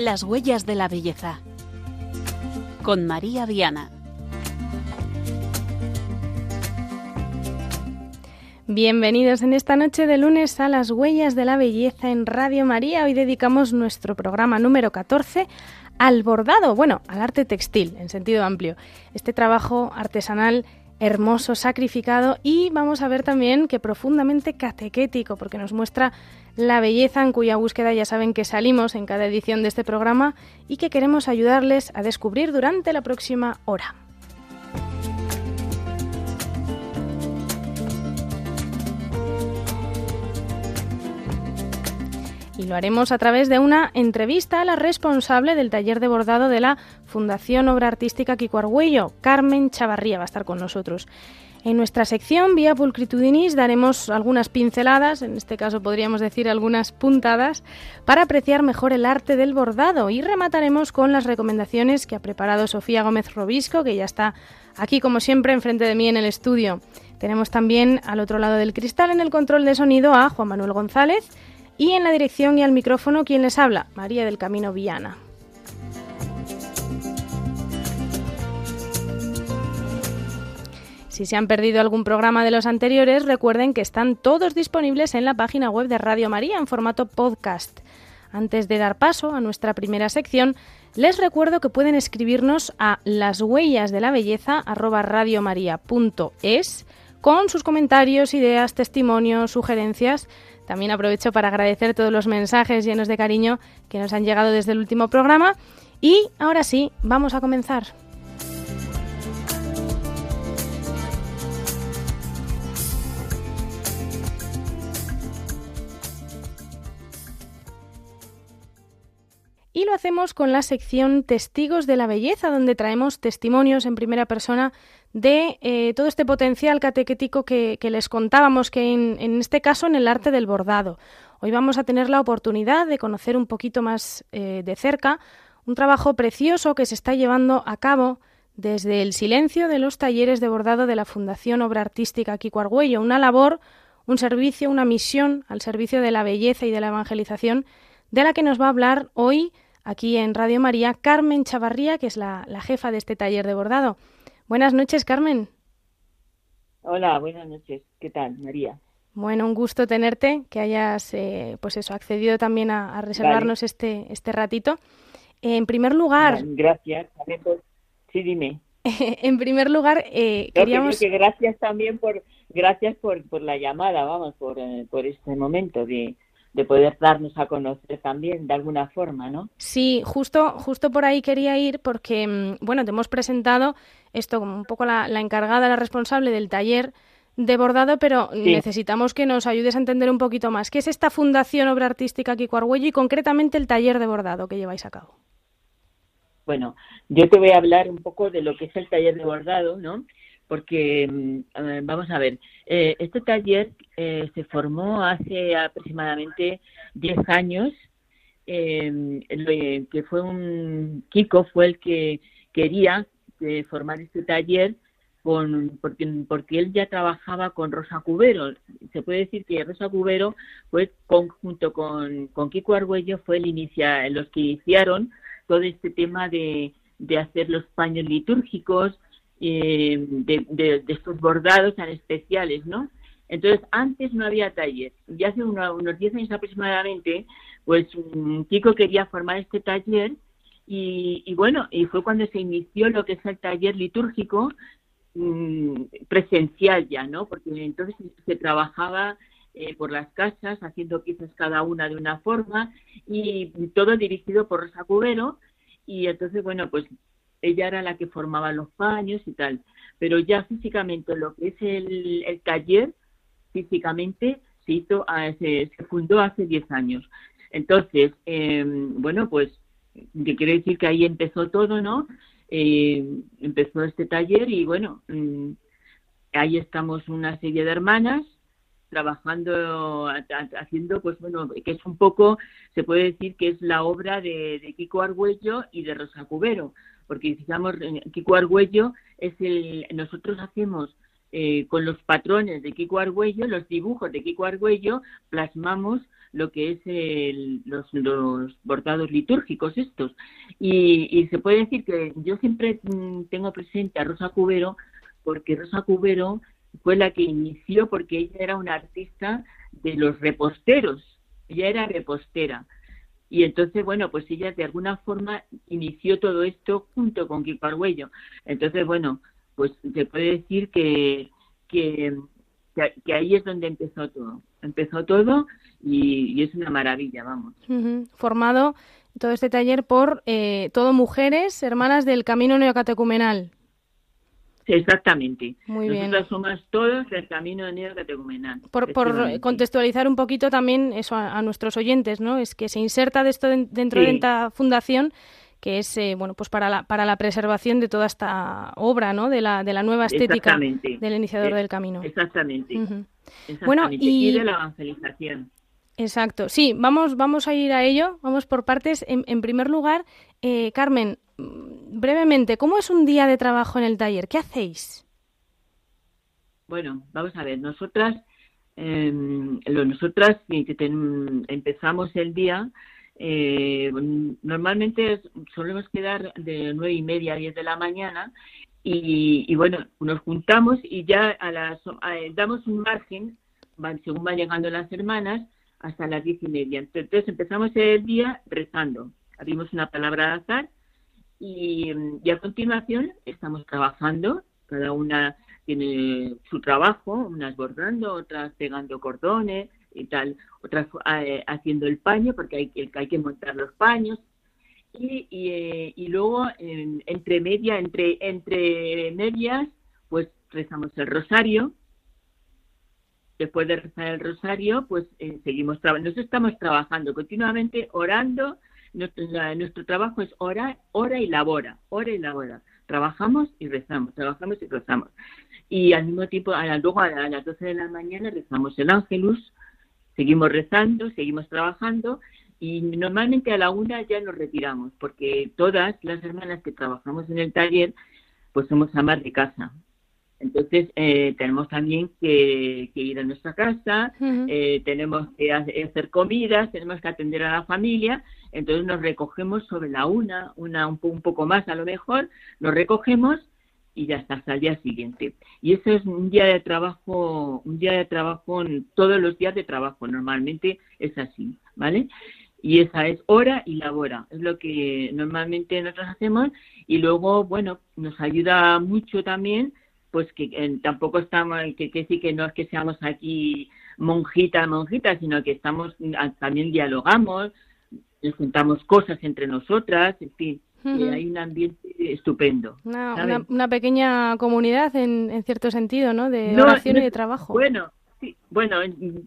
Las huellas de la belleza. Con María Viana. Bienvenidos en esta noche de lunes a las huellas de la belleza en Radio María. Hoy dedicamos nuestro programa número 14 al bordado, bueno, al arte textil en sentido amplio. Este trabajo artesanal hermoso, sacrificado y vamos a ver también que profundamente catequético porque nos muestra la belleza en cuya búsqueda ya saben que salimos en cada edición de este programa y que queremos ayudarles a descubrir durante la próxima hora. Y lo haremos a través de una entrevista a la responsable del taller de bordado de la Fundación Obra Artística Kiko Argüello, Carmen Chavarría, va a estar con nosotros. En nuestra sección Vía Pulcritudinis daremos algunas pinceladas, en este caso podríamos decir algunas puntadas, para apreciar mejor el arte del bordado y remataremos con las recomendaciones que ha preparado Sofía Gómez Robisco, que ya está aquí como siempre enfrente de mí en el estudio. Tenemos también al otro lado del cristal en el control de sonido a Juan Manuel González y en la dirección y al micrófono, quien les habla? María del Camino Villana. Si se han perdido algún programa de los anteriores, recuerden que están todos disponibles en la página web de Radio María en formato podcast. Antes de dar paso a nuestra primera sección, les recuerdo que pueden escribirnos a las huellas de la belleza con sus comentarios, ideas, testimonios, sugerencias también aprovecho para agradecer todos los mensajes llenos de cariño que nos han llegado desde el último programa. Y ahora sí, vamos a comenzar. Y lo hacemos con la sección Testigos de la Belleza, donde traemos testimonios en primera persona de eh, todo este potencial catequético que, les contábamos, que en, este caso en el arte del bordado. Hoy vamos a tener la oportunidad de conocer un poquito más eh, de cerca un trabajo precioso que se está llevando a cabo desde el silencio de los talleres de bordado de la Fundación Obra Artística Kiko Argüello, una labor, un servicio, una misión al servicio de la belleza y de la evangelización, de la que nos va a hablar hoy aquí en Radio María Carmen Chavarría, que es la jefa de este taller de bordado. Buenas noches, Carmen. Hola, buenas noches. ¿Qué tal, María? Bueno, un gusto tenerte, que hayas, eh, pues eso, accedido también a, reservarnos este, este ratito. En primer lugar... Gracias. Sí, dime. en primer lugar, eh, queríamos... Que gracias también por, gracias por, por la llamada, vamos, por, eh, por este momento de, de poder darnos a conocer también de alguna forma, ¿no? Sí, justo, justo por ahí quería ir porque, mm, bueno, te hemos presentado esto como un poco la, encargada, la responsable del taller de bordado, pero necesitamos que nos ayudes a entender un poquito más. ¿Qué es esta Fundación Obra Artística Kiko Argüello y concretamente el taller de bordado que lleváis a cabo? Bueno, yo te voy a hablar un poco de lo que es el taller de bordado, ¿no? Porque mm, vamos a ver, eh, este taller eh, se formó hace aproximadamente 10 años, em, que fue un, Kiko fue el que quería eh, formar este taller con, porque, él ya trabajaba con Rosa Cubero. Se puede decir que Rosa Cubero fue junto con, con Kiko Argüello fue el inicia, los que iniciaron todo este tema de hacer los paños litúrgicos, eh, de, estos bordados tan especiales, ¿no? Entonces, antes no había taller. Ya hace unos 10 años aproximadamente, pues un chico quería formar este taller y, bueno, y fue cuando se inició lo que es el taller litúrgico mm, presencial ya, ¿no? Porque entonces se trabajaba eh, por las casas, haciendo piezas cada una de una forma y todo dirigido por Rosa Cubero. Y entonces, bueno, pues ella era la que formaba los paños y tal, pero ya físicamente lo que es el, taller, físicamente se hizo, ah, se, fundó hace 10 años. Entonces, em, bueno, pues, que quiere decir que ahí empezó todo, ¿no? Eh, empezó este taller y bueno, mm, ahí estamos una serie de hermanas trabajando, haciendo, pues bueno, que es un poco, se puede decir que es la obra de, de Kiko Argüello y de Rosa Cubero, porque digamos, Kiko Argüello es el, nosotros hacemos eh, con los patrones de Kiko Argüello, los dibujos de Kiko Argüello, plasmamos lo que es los, los, bordados litúrgicos estos. Y, se puede decir que yo siempre mm, tengo presente a Rosa Cubero porque Rosa Cubero fue la que inició porque ella era una artista de los reposteros, ella era repostera. Y entonces, bueno, pues ella de alguna forma inició todo esto junto con Kiko Argüello. Entonces, bueno, pues se puede decir que, que, que, ahí es donde empezó todo. Empezó todo y, es una maravilla, vamos. Formado todo este taller por eh, todo mujeres, hermanas del Camino Neocatecumenal. Exactamente. Muy Nosotras somos todos del camino neocatecumenal. Por, por contextualizar un poquito también eso a, nuestros oyentes, ¿no? Es que se inserta de esto dentro de esta fundación que es eh, bueno pues para la, para la preservación de toda esta obra ¿no? de, la, de la nueva estética del iniciador del camino. Exactamente. Bueno, y... de la evangelización. Exacto, sí, vamos, vamos a ir a ello, vamos por partes. En, primer lugar, eh, Carmen, mm, brevemente, ¿cómo es un día de trabajo en el taller? ¿Qué hacéis? Bueno, vamos a ver, nosotras, eh, nosotras empezamos el día eh, normalmente solemos quedar de nueve y media a diez de la mañana y, bueno, nos juntamos y ya a las damos un margen, según van llegando las hermanas, hasta las diez y media. Entonces empezamos el día rezando, abrimos una palabra al azar y, y a continuación estamos trabajando, cada una tiene su trabajo, unas bordando, otras pegando cordones, y tal, otras eh, haciendo el paño, porque hay, que hay que montar los paños, y, y, eh, y luego entre media, entre, entre medias, pues rezamos el rosario, después de rezar el rosario, pues eh, seguimos trabajando, nosotros estamos trabajando continuamente, orando, nuestro, trabajo es hora, hora y labora, hora y labora. Trabajamos y rezamos, trabajamos y rezamos. Y al mismo tiempo, a luego a, las 12 de la mañana rezamos el ángelus, seguimos rezando, seguimos trabajando y normalmente a la una ya nos retiramos porque todas las hermanas que trabajamos en el taller pues somos amas de casa. Entonces eh, tenemos también que, ir a nuestra casa, eh, tenemos que hacer comidas, tenemos que atender a la familia, entonces nos recogemos sobre la una, una un, un poco más a lo mejor, nos recogemos y ya está hasta el día siguiente. Y eso es un día de trabajo, un día de trabajo, todos los días de trabajo, normalmente es así, ¿vale? Y esa es hora y labora, es lo que normalmente nosotros hacemos y luego, bueno, nos ayuda mucho también, pues que tampoco estamos, que, que sí que no es que seamos aquí monjitas, monjitas, sino que estamos, también dialogamos, nos juntamos cosas entre nosotras, en fin, hay un ambiente estupendo. Una, una, pequeña comunidad en, en, cierto sentido, ¿no? De oración y de trabajo. Bueno, sí, bueno,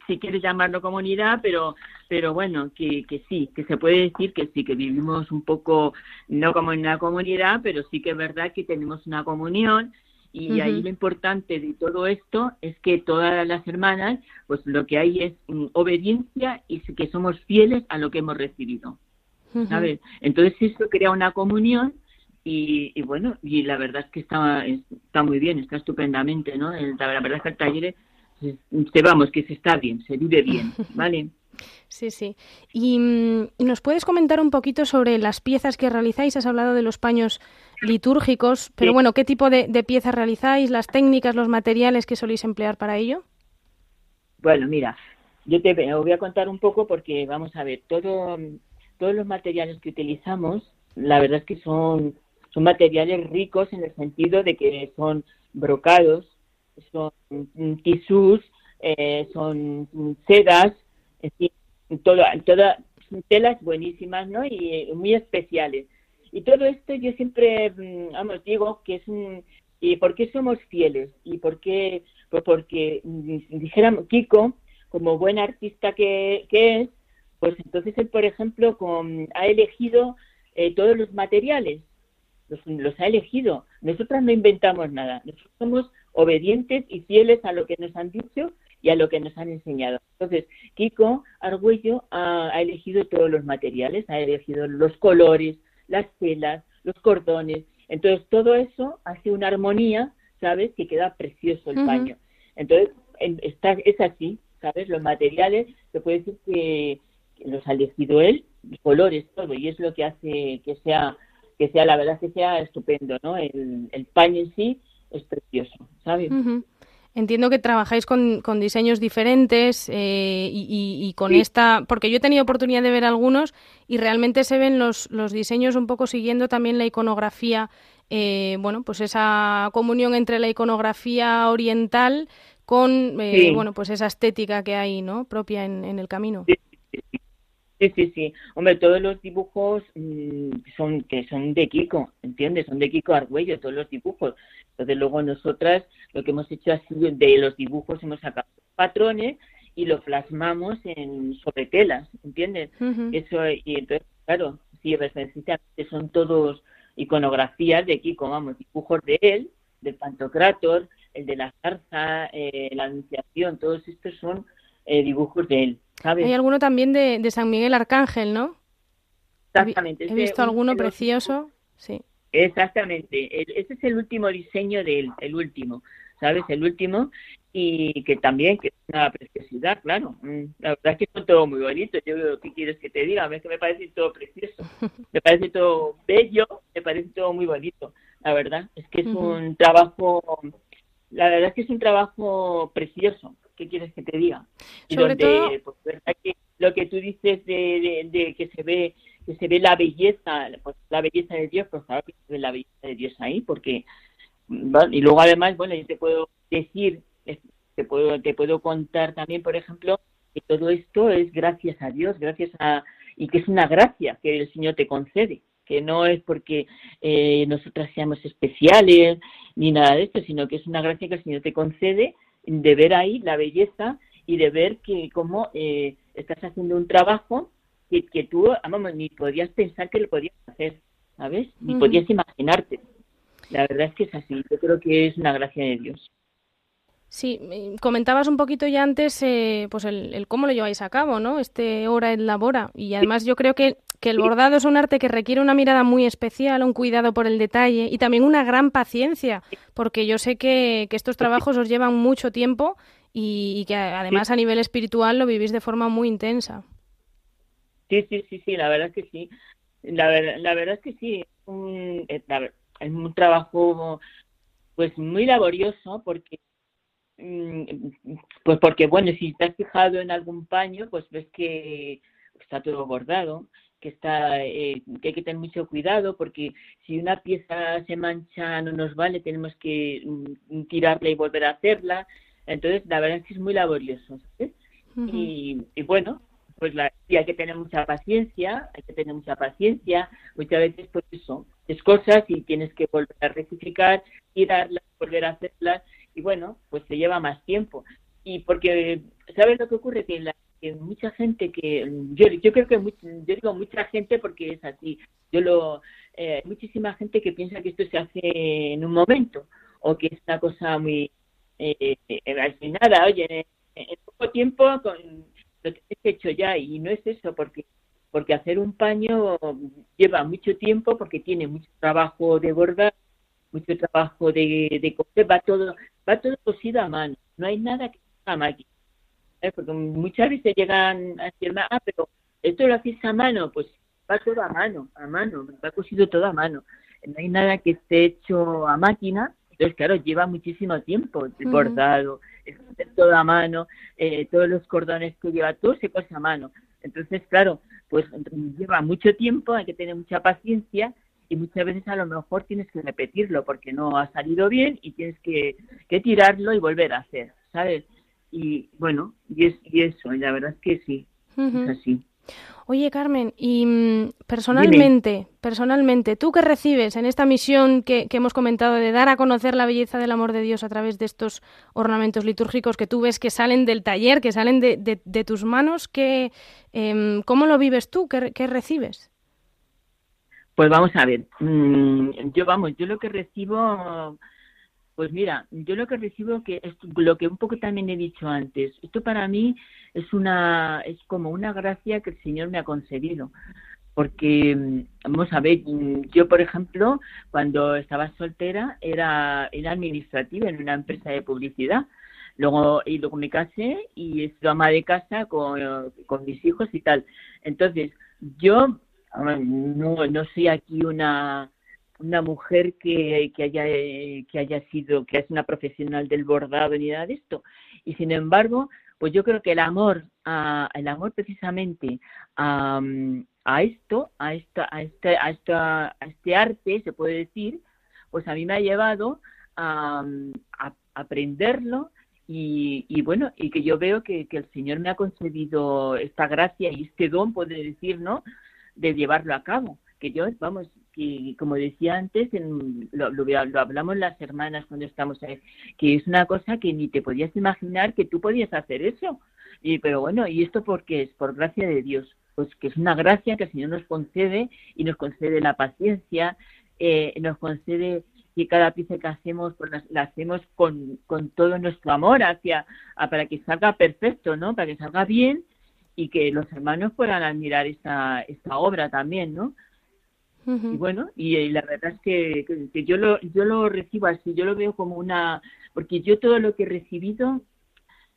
si quieres llamarlo comunidad, pero pero bueno, que, que sí, que se puede decir que sí, que vivimos un poco, no como en una comunidad, pero sí que es verdad que tenemos una comunión y ahí lo importante de todo esto es que todas las hermanas, pues lo que hay es mm, obediencia y que somos fieles a lo que hemos recibido. ¿sabes? Entonces eso crea una comunión y, bueno, y la verdad es que está, está muy bien, está estupendamente, ¿no? La, verdad es que el taller, se, vamos, que se está bien, se vive bien, ¿vale? Sí, sí. Y, mm, nos puedes comentar un poquito sobre las piezas que realizáis. Has hablado de los paños litúrgicos, pero bueno, ¿qué tipo de, de, piezas realizáis? ¿Las técnicas, los materiales que soléis emplear para ello? Bueno, mira, yo te voy a contar un poco porque, vamos a ver, todo, todos los materiales que utilizamos, la verdad es que son, son materiales ricos en el sentido de que son brocados, son tisús, eh, son sedas, en fin, todas telas buenísimas, ¿no? Y eh, muy especiales. Y todo esto yo siempre, mm, vamos, digo que es un... ¿Y por qué somos fieles? ¿Y por qué? Pues porque, mm, dijéramos, Kiko, como buen artista que, que es, pues entonces él, por ejemplo, con, ha elegido eh, todos los materiales, los, ha elegido. Nosotras no inventamos nada, nosotros somos obedientes y fieles a lo que nos han dicho y a lo que nos han enseñado. Entonces, Kiko Argüello ha, elegido todos los materiales, ha elegido los colores, las telas, los cordones. Entonces, todo eso hace una armonía, ¿sabes? Que queda precioso el paño. Entonces, está, es así, ¿sabes? Los materiales, se puede decir que los ha elegido él, colores, todo, y es lo que hace que sea, que sea, la verdad que sea estupendo, ¿no? El, el paño en sí es precioso, ¿sabes? Entiendo que trabajáis con, con diseños diferentes eh, y, con esta, porque yo he tenido oportunidad de ver algunos y realmente se ven los, los diseños un poco siguiendo también la iconografía, eh, bueno, pues esa comunión entre la iconografía oriental con, eh, bueno, pues esa estética que hay, ¿no? Propia en, en el camino. Sí, sí, sí. Hombre, todos los dibujos mm, son que son de Kiko, ¿entiendes? Son de Kiko Argüello, todos los dibujos. Entonces luego nosotras lo que hemos hecho ha sido de los dibujos hemos sacado patrones y lo plasmamos en sobre telas, ¿entiendes? Eso y entonces claro, sí, son todos iconografías de Kiko, vamos, dibujos de él, del Pantocrator, el de la zarza, eh, la Anunciación, todos estos son eh, dibujos de él. Hay alguno también de, de, San Miguel Arcángel, ¿no? Exactamente. He, visto alguno precioso, sí. Exactamente. ese es el último diseño de él, el último, ¿sabes? El último y que también que es una preciosidad, claro. Mm, la verdad es que son todo muy bonito. Yo ¿qué quieres que te diga? Es que me parece todo precioso. Me parece todo bello, me parece todo muy bonito. La verdad es que es un trabajo, la verdad es que es un trabajo precioso. ¿Qué quieres que te diga? Sobre donde, pues, que lo que tú dices de, de, que se ve que se ve la belleza, pues la belleza de Dios, pues claro que se ve la belleza de Dios ahí, porque y luego además, bueno, yo te puedo decir, te puedo te puedo contar también, por ejemplo, que todo esto es gracias a Dios, gracias a y que es una gracia que el Señor te concede que no es porque eh, nosotras seamos especiales ni nada de esto, sino que es una gracia que el Señor te concede de ver ahí la belleza y de ver que cómo eh, estás haciendo un trabajo que, que tú, vamos, ni podías pensar que lo podías hacer, ¿sabes? Ni podías imaginarte. La verdad es que es así. Yo creo que es una gracia de Dios. Sí, comentabas un poquito ya antes eh, pues el, cómo lo lleváis a cabo, ¿no? Este hora en labora. Y además yo creo que, que el bordado es un arte que requiere una mirada muy especial, un cuidado por el detalle y también una gran paciencia, porque yo sé que, que estos trabajos os llevan mucho tiempo y, que además a nivel espiritual lo vivís de forma muy intensa. Sí, sí, sí, sí, la verdad es que sí. La, la verdad es que sí, es un, es un trabajo pues muy laborioso porque Mm, pues porque, bueno, si te has fijado en algún paño, pues ves que está todo bordado, que está eh, que hay que tener mucho cuidado porque si una pieza se mancha no nos vale, tenemos que mm, tirarla y volver a hacerla. Entonces, la verdad es que es muy laborioso. y, bueno, pues la, y hay que tener mucha paciencia, hay que tener mucha paciencia. Muchas veces, pues eso, es cosas y tienes que volver a rectificar, tirarlas, volver a hacerlas y bueno, pues se lleva más tiempo. Y porque, ¿sabes lo que ocurre? Que, la, mucha gente que, yo, yo creo que, yo digo mucha gente porque es así, yo lo, eh, muchísima gente que piensa que esto se hace en un momento o que es una cosa muy, eh, eh final, oye, en, poco tiempo con lo que he hecho ya y no es eso porque porque hacer un paño lleva mucho tiempo porque tiene mucho trabajo de bordar mucho trabajo de, de coser, va todo, va todo cosido a mano, no hay nada que a máquina. ¿Eh? Porque muchas veces llegan a decir, ah, pero esto lo hacéis a mano, pues va todo a mano, a mano, va cosido todo a mano. No hay nada que esté hecho a máquina, entonces claro, lleva muchísimo tiempo el bordado, todo a mano, eh, todos los cordones que lleva, todo se cose a mano. Entonces, claro, pues lleva mucho tiempo, hay que tener mucha paciencia y muchas veces a lo mejor tienes que repetirlo porque no ha salido bien y tienes que, tirarlo y volver a hacer, ¿sabes? Y bueno, y, es, y eso, y la verdad es que sí, es así. Oye, Carmen, y mm, personalmente, personalmente, ¿tú qué recibes en esta misión que, que, hemos comentado de dar a conocer la belleza del amor de Dios a través de estos ornamentos litúrgicos que tú ves que salen del taller, que salen de, de, tus manos? Que, em, ¿Cómo lo vives tú? ¿Qué, qué recibes? Pues vamos a ver, mm, yo vamos, yo lo que recibo, pues mira, yo lo que recibo que es lo que un poco también he dicho antes, esto para mí es una, es como una gracia que el Señor me ha concedido, porque mm, vamos a ver, mm, yo por ejemplo, cuando estaba soltera era, era administrativa en una empresa de publicidad, Luego, y luego me casé y he sido ama de casa con, con mis hijos y tal. Entonces, yo no, no soy aquí una, una mujer que, haya, que haya sido, que es una profesional del bordado ni nada de esto. Y sin embargo, pues yo creo que el amor, a, el amor precisamente a, a esto, a, esta, a, este, a, esta, a este arte, se puede decir, pues a mí me ha llevado a, aprenderlo y, y, bueno, y que yo veo que, que, el Señor me ha concedido esta gracia y este don, puede decir, ¿no? De llevarlo a cabo. Que yo, vamos, que como decía antes, en, lo, hablamos las hermanas cuando estamos ahí, que es una cosa que ni te podías imaginar que tú podías hacer eso. Y, pero bueno, ¿y esto por qué es? Por gracia de Dios. Pues que es una gracia que el Señor nos concede y nos concede la paciencia, eh, nos concede que cada pieza que hacemos pues la, la hacemos con, con, todo nuestro amor hacia para que salga perfecto, ¿no? Para que salga bien y que los hermanos puedan admirar esta, esta obra también, ¿no? Uh -huh. Y bueno, y, y, la verdad es que, que, que, yo lo yo lo recibo así, yo lo veo como una porque yo todo lo que he recibido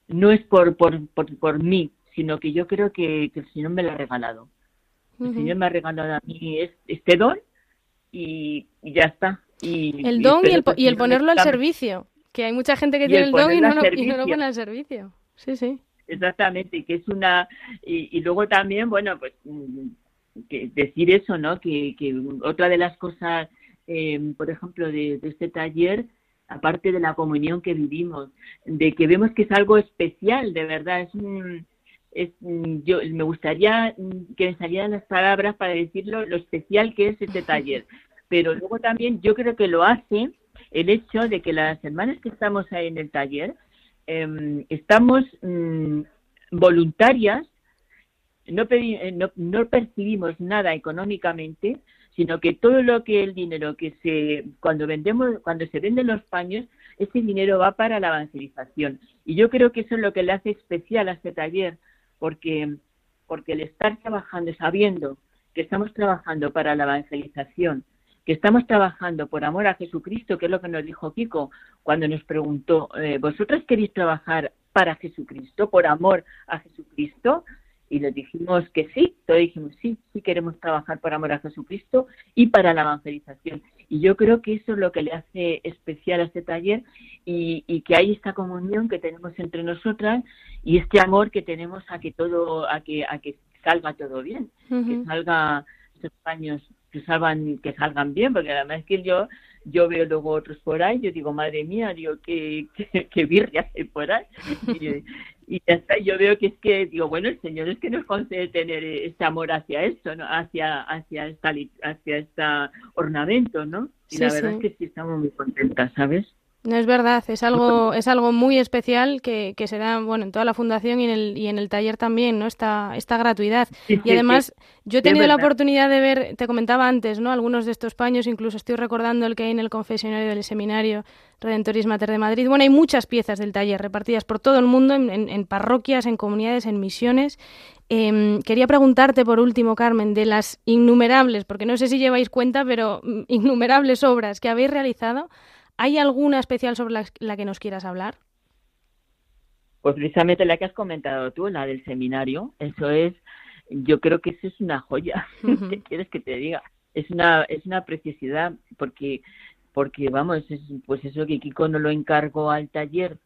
no es por por, por, por mí, sino que yo creo que, que el Señor me lo ha regalado. Uh -huh. El Señor me ha regalado a mí este don y, y ya está. Y, el don y, el, y el ponerlo al servicio, que hay mucha gente que tiene el, el don y no, lo, y no, lo, pone al servicio. Sí, sí. Exactamente, que es una... Y, y luego también, bueno, pues que decir eso, ¿no? Que, que otra de las cosas, eh, por ejemplo, de, este taller, aparte de la comunión que vivimos, de que vemos que es algo especial, de verdad, es un... Es, yo me gustaría que me salieran las palabras para decirlo lo especial que es este taller pero luego también yo creo que lo hace el hecho de que las hermanas que estamos ahí en el taller eh, estamos mmm, voluntarias, no, no, no, percibimos nada económicamente, sino que todo lo que el dinero que se cuando vendemos cuando se venden los paños ese dinero va para la evangelización y yo creo que eso es lo que le hace especial a este taller porque porque el estar trabajando sabiendo que estamos trabajando para la evangelización que estamos trabajando por amor a Jesucristo, que es lo que nos dijo Kiko cuando nos preguntó, eh, ¿vosotras queréis trabajar para Jesucristo, por amor a Jesucristo? Y les dijimos que sí, todos dijimos sí, sí queremos trabajar por amor a Jesucristo y para la evangelización. Y yo creo que eso es lo que le hace especial a este taller y, y que hay esta comunión que tenemos entre nosotras y este amor que tenemos a que todo, a que, a que salga todo bien, uh -huh. que salga estos años que salgan, que salgan bien, porque además que yo, yo veo luego otros por ahí, yo digo, madre mía, digo, qué, qué, qué birria hay por ahí. Y, y ya está, yo veo que es que, digo, bueno, el Señor es que nos concede tener este amor hacia esto, ¿no? Hacia, hacia esta, hacia esta ornamento, ¿no? Y sí, la verdad sí. es que sí estamos muy contentas, ¿sabes? No es verdad, es algo, es algo muy especial que, que, se da bueno, en toda la fundación y en el, y en el taller también, ¿no? Esta, esta gratuidad. Sí, y además, sí, yo he tenido la oportunidad de ver, te comentaba antes, ¿no? Algunos de estos paños, incluso estoy recordando el que hay en el confesionario del seminario Redentoris Mater de Madrid. Bueno, hay muchas piezas del taller repartidas por todo el mundo, en, en, en parroquias, en comunidades, en misiones. Eh, quería preguntarte por último, Carmen, de las innumerables, porque no sé si lleváis cuenta, pero mm, innumerables obras que habéis realizado. ¿Hay alguna especial sobre la, la, que nos quieras hablar? Pues precisamente la que has comentado tú, la del seminario. Eso es, yo creo que eso es una joya. Uh -huh. ¿Qué quieres que te diga? Es una, es una preciosidad porque, porque vamos, es, pues eso que Kiko no lo encargó al taller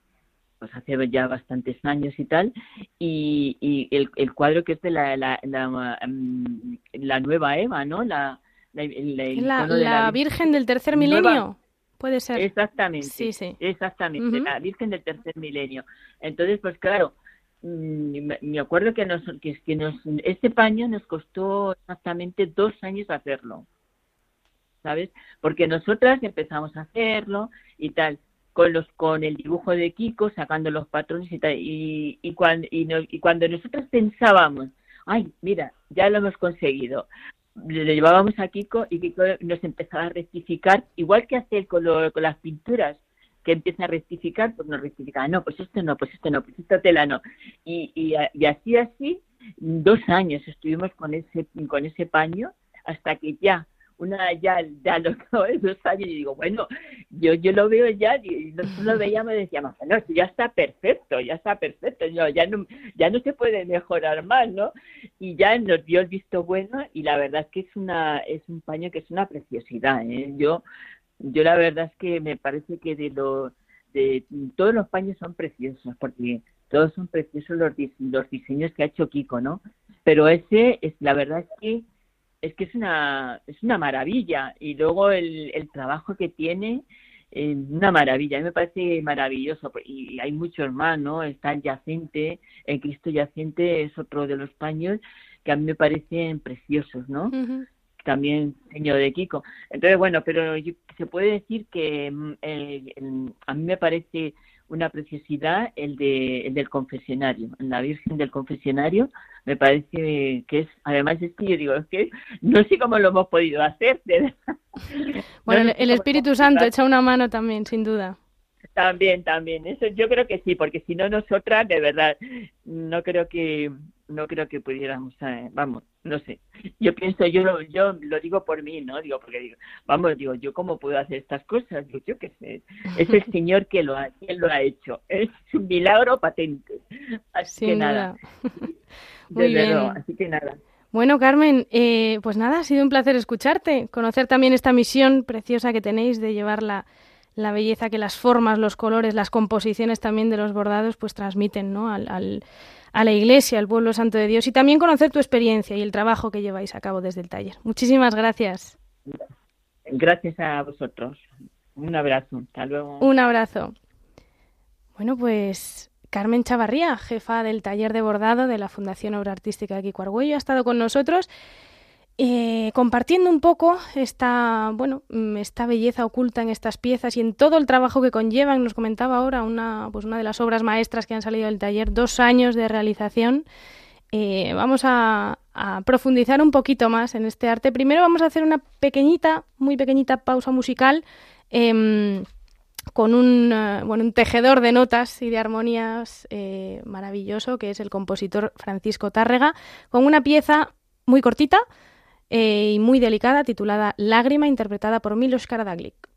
pues hace ya bastantes años y tal, y, y el, el, cuadro que es de la, la, la, mm, la nueva Eva, ¿no? La, la, la, la Virgen del tercer milenio. Nueva, Puede ser. Exactamente. Sí, sí. Exactamente, uh -huh. la Virgen del Tercer Milenio. Entonces, pues claro, mmm, me acuerdo que nos, que, que nos, este paño nos costó exactamente dos años hacerlo, ¿sabes? Porque nosotras empezamos a hacerlo y tal, con los con el dibujo de Kiko, sacando los patrones y tal, y, y, cuando, y, no, y cuando nosotros pensábamos, ay, mira, ya lo hemos conseguido, le llevábamos a Kiko y Kiko nos empezaba a rectificar, igual que hace con, lo, con las pinturas, que empieza a rectificar, pues nos rectifica, no, pues esto no, pues esto no, pues esta tela no. Y, y, y así, así, dos años estuvimos con ese, con ese paño hasta que ya una ya, ya los dos años y digo, bueno, yo yo lo veo ya y nosotros lo veíamos y decíamos, no, ya está perfecto, ya está perfecto, ya no ya no se puede mejorar más, ¿no? Y ya nos dio el visto bueno y la verdad es que es una es un paño que es una preciosidad, ¿eh? Yo yo la verdad es que me parece que de lo de todos los paños son preciosos porque todos son preciosos los, los diseños que ha hecho Kiko, ¿no? Pero ese es la verdad es que es que es una, es una maravilla. Y luego el, el trabajo que tiene, es una maravilla. A mí me parece maravilloso. Y hay muchos más, ¿no? Está el yacente, el Cristo yacente es otro de los paños que a mí me parecen preciosos, ¿no? También señor de Kiko. Entonces, bueno, pero se puede decir que mm, a mí me parece una preciosidad el, de, el del confesionario, la Virgen del confesionario, me parece que es, además es que yo digo, es que no sé cómo lo hemos podido hacer. bueno, el Espíritu Santo echa una mano también, sin duda. También, también. Eso yo creo que sí, porque si no nosotras, de verdad, no creo que no creo que pudiéramos, eh, vamos, no sé. Yo pienso, yo lo, yo lo digo por mí, ¿no? Digo, porque digo, vamos, digo, yo cómo puedo hacer estas cosas, digo, yo qué sé. Es el Señor que lo ha, quien lo ha hecho. Es un milagro patente. Así que nada. Muy bien. así que nada. Bueno, Carmen, eh, pues nada, ha sido un placer escucharte, conocer también esta misión preciosa que tenéis de llevar la, belleza que las formas, los colores, las composiciones también de los bordados pues transmiten ¿no? al, al, a la Iglesia, al pueblo santo de Dios y también conocer tu experiencia y el trabajo que lleváis a cabo desde el taller. Muchísimas gracias. Gracias a vosotros. Un abrazo. Hasta luego. Un abrazo. Bueno, pues Carmen Chavarría, jefa del taller de bordado de la Fundación Obra Artística de Kiko ha estado con nosotros eh, compartiendo un poco esta, bueno, mm, esta belleza oculta en estas piezas y en todo el trabajo que conllevan. Nos comentaba ahora una, pues una de las obras maestras que han salido del taller, dos años de realización. Eh, vamos a, profundizar un poquito más en este arte. Primero vamos a hacer una pequeñita, muy pequeñita pausa musical. Em, con un, eh, bueno, un tejedor de notas y de armonías maravilloso, que es el compositor Francisco Tárrega, con una pieza muy cortita, eh, y muy delicada titulada Lágrima, interpretada por Milos Karadaglik.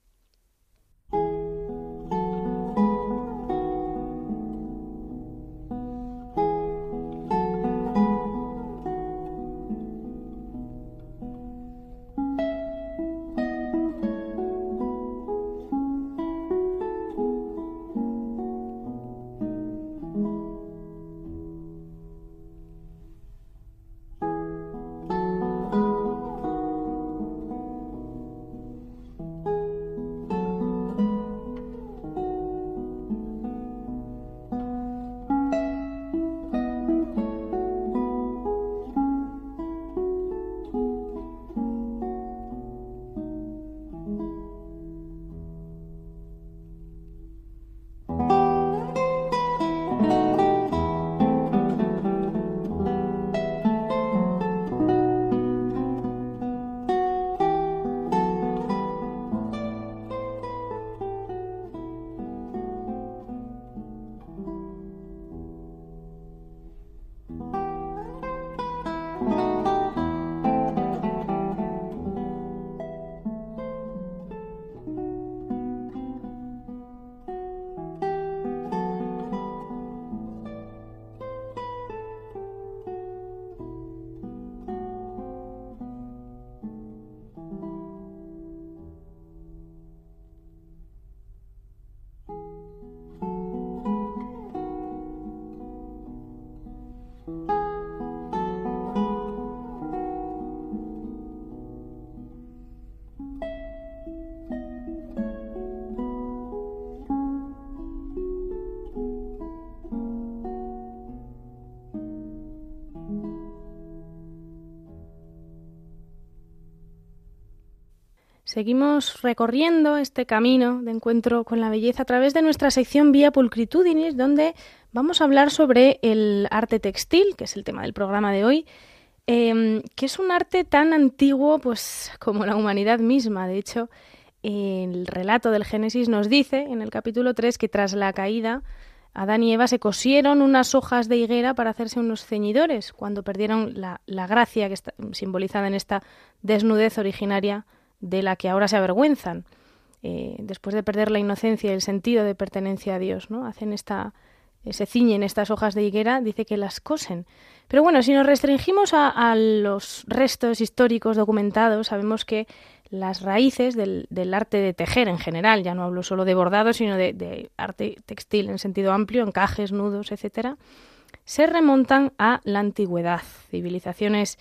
Seguimos recorriendo este camino de encuentro con la belleza a través de nuestra sección Vía Pulcritudinis, donde vamos a hablar sobre el arte textil, que es el tema del programa de hoy, em, que es un arte tan antiguo pues, como la humanidad misma. De hecho, el relato del Génesis nos dice en el capítulo 3 que tras la caída, Adán y Eva se cosieron unas hojas de higuera para hacerse unos ceñidores, cuando perdieron la, la gracia que está simbolizada en esta desnudez originaria de la que ahora se avergüenzan, eh, después de perder la inocencia y el sentido de pertenencia a Dios, ¿no? Hacen esta, se ciñen estas hojas de higuera, dice que las cosen. Pero bueno, si nos restringimos a, los restos históricos documentados, sabemos que las raíces del, arte de tejer en general, ya no hablo solo de bordado, sino de, de arte textil en sentido amplio, encajes, nudos, etcétera, se remontan a la antigüedad. Civilizaciones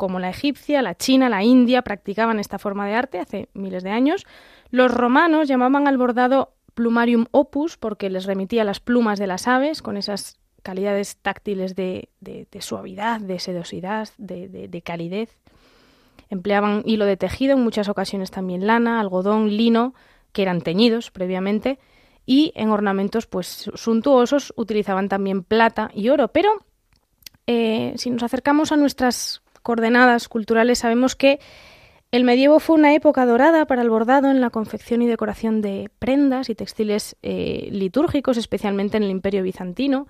como la egipcia, la china, la india practicaban esta forma de arte hace miles de años. Los romanos llamaban al bordado plumarium opus porque les remitía las plumas de las aves con esas calidades táctiles de, suavidad, de sedosidad, de, calidez. Empleaban hilo de tejido, en muchas ocasiones también lana, algodón, lino, que eran teñidos previamente, y en ornamentos pues suntuosos utilizaban también plata y oro. Pero eh, si nos acercamos a nuestras coordenadas culturales sabemos que el medievo fue una época dorada para el bordado en la confección y decoración de prendas y textiles eh, litúrgicos, especialmente en el Imperio bizantino.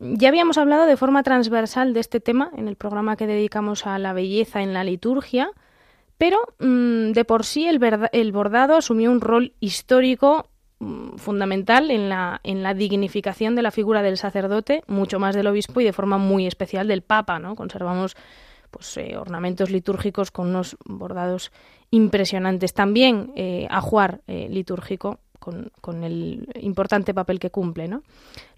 Ya habíamos hablado de forma transversal de este tema en el programa que dedicamos a la belleza en la liturgia, pero mm, de por sí el, bordado asumió un rol histórico mm, fundamental en la, en la dignificación de la figura del sacerdote, mucho más del obispo y de forma muy especial del papa. ¿no? Conservamos pues, eh, ornamentos litúrgicos con unos bordados impresionantes. También eh, ajuar eh, litúrgico con, el importante papel que cumple.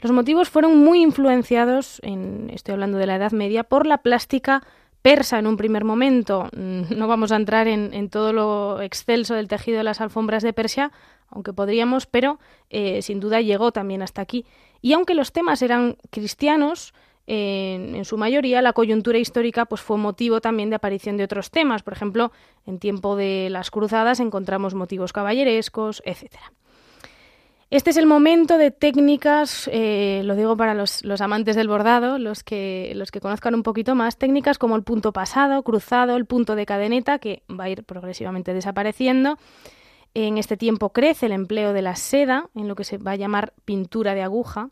Los motivos fueron muy influenciados, en, estoy hablando de la Edad Media, por la plástica persa en un primer momento. Mm, no vamos a entrar en, en todo lo excelso del tejido de las alfombras de Persia, aunque podríamos, pero sin duda llegó también hasta aquí. Y aunque los temas eran cristianos, en, su mayoría, la coyuntura histórica pues, fue motivo también de aparición de otros temas. Por ejemplo, en tiempo de las cruzadas encontramos motivos caballerescos, etc. Este es el momento de técnicas, eh, lo digo para los, amantes del bordado, los que, los que conozcan un poquito más, técnicas como el punto pasado, cruzado, el punto de cadeneta, que va a ir progresivamente desapareciendo. En este tiempo crece el empleo de la seda, en lo que se va a llamar pintura de aguja,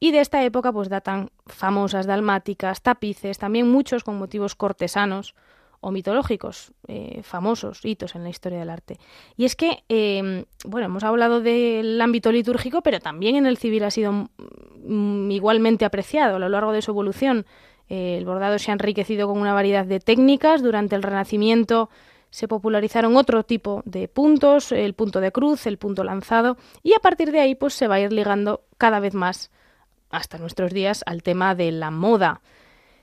y de esta época pues datan famosas dalmáticas, tapices, también muchos con motivos cortesanos o mitológicos, eh, famosos hitos en la historia del arte. Y es que, em, bueno, hemos hablado del ámbito litúrgico, pero también en el civil ha sido mm, igualmente apreciado a lo largo de su evolución. el bordado se ha enriquecido con una variedad de técnicas. Durante el Renacimiento se popularizaron otro tipo de puntos, el punto de cruz, el punto lanzado, y a partir de ahí pues se va a ir ligando cada vez más hasta nuestros días al tema de la moda.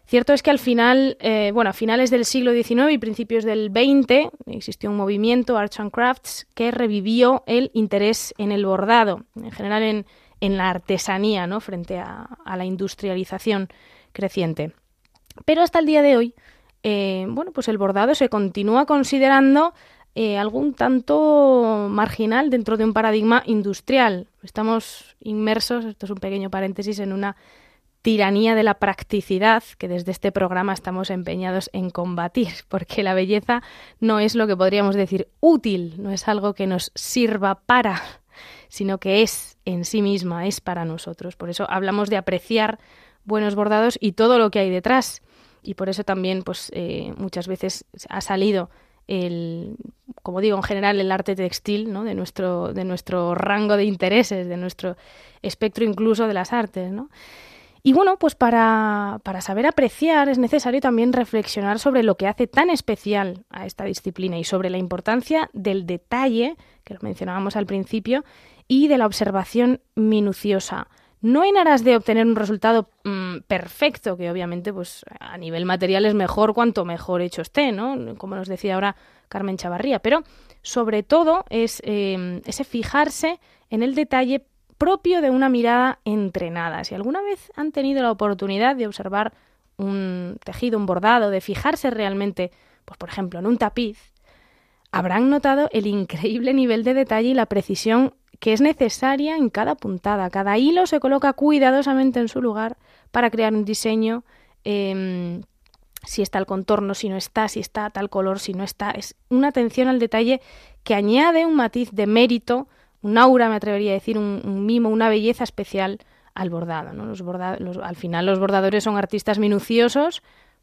Cierto es que al final, eh, bueno, a finales del siglo XIX y principios del XX existió un movimiento, Arts and Crafts, que revivió el interés en el bordado, en general en, la artesanía, ¿no? frente a, la industrialización creciente. Pero hasta el día de hoy, eh, bueno, pues el bordado se continúa considerando eh, algún tanto marginal dentro de un paradigma industrial. Estamos inmersos, esto es un pequeño paréntesis, en una tiranía de la practicidad que desde este programa estamos empeñados en combatir, porque la belleza no es lo que podríamos decir útil, no es algo que nos sirva para, sino que es en sí misma, es para nosotros. Por eso hablamos de apreciar buenos bordados y todo lo que hay detrás. Y por eso también, pues, eh, muchas veces ha salido el, como digo, en general el arte textil, ¿no? de, nuestro, de nuestro rango de intereses, de nuestro espectro incluso de las artes. ¿no? Y bueno, pues para, para saber apreciar es necesario también reflexionar sobre lo que hace tan especial a esta disciplina y sobre la importancia del detalle, que lo mencionábamos al principio, y de la observación minuciosa no en aras de obtener un resultado mm, perfecto, que obviamente pues a nivel material es mejor cuanto mejor hecho esté, ¿no? Como nos decía ahora Carmen Chavarría, pero sobre todo es em, ese fijarse en el detalle propio de una mirada entrenada. Si alguna vez han tenido la oportunidad de observar un tejido, un bordado, de fijarse realmente, pues por ejemplo, en un tapiz, habrán notado el increíble nivel de detalle y la precisión que es necesaria en cada puntada. Cada hilo se coloca cuidadosamente en su lugar para crear un diseño. Em, si está el contorno, si no está, si está tal color, si no está. Es una atención al detalle que añade un matiz de mérito, un aura, me atrevería a decir, un, mimo, una belleza especial al bordado. ¿no? Los al final los bordadores son artistas minuciosos,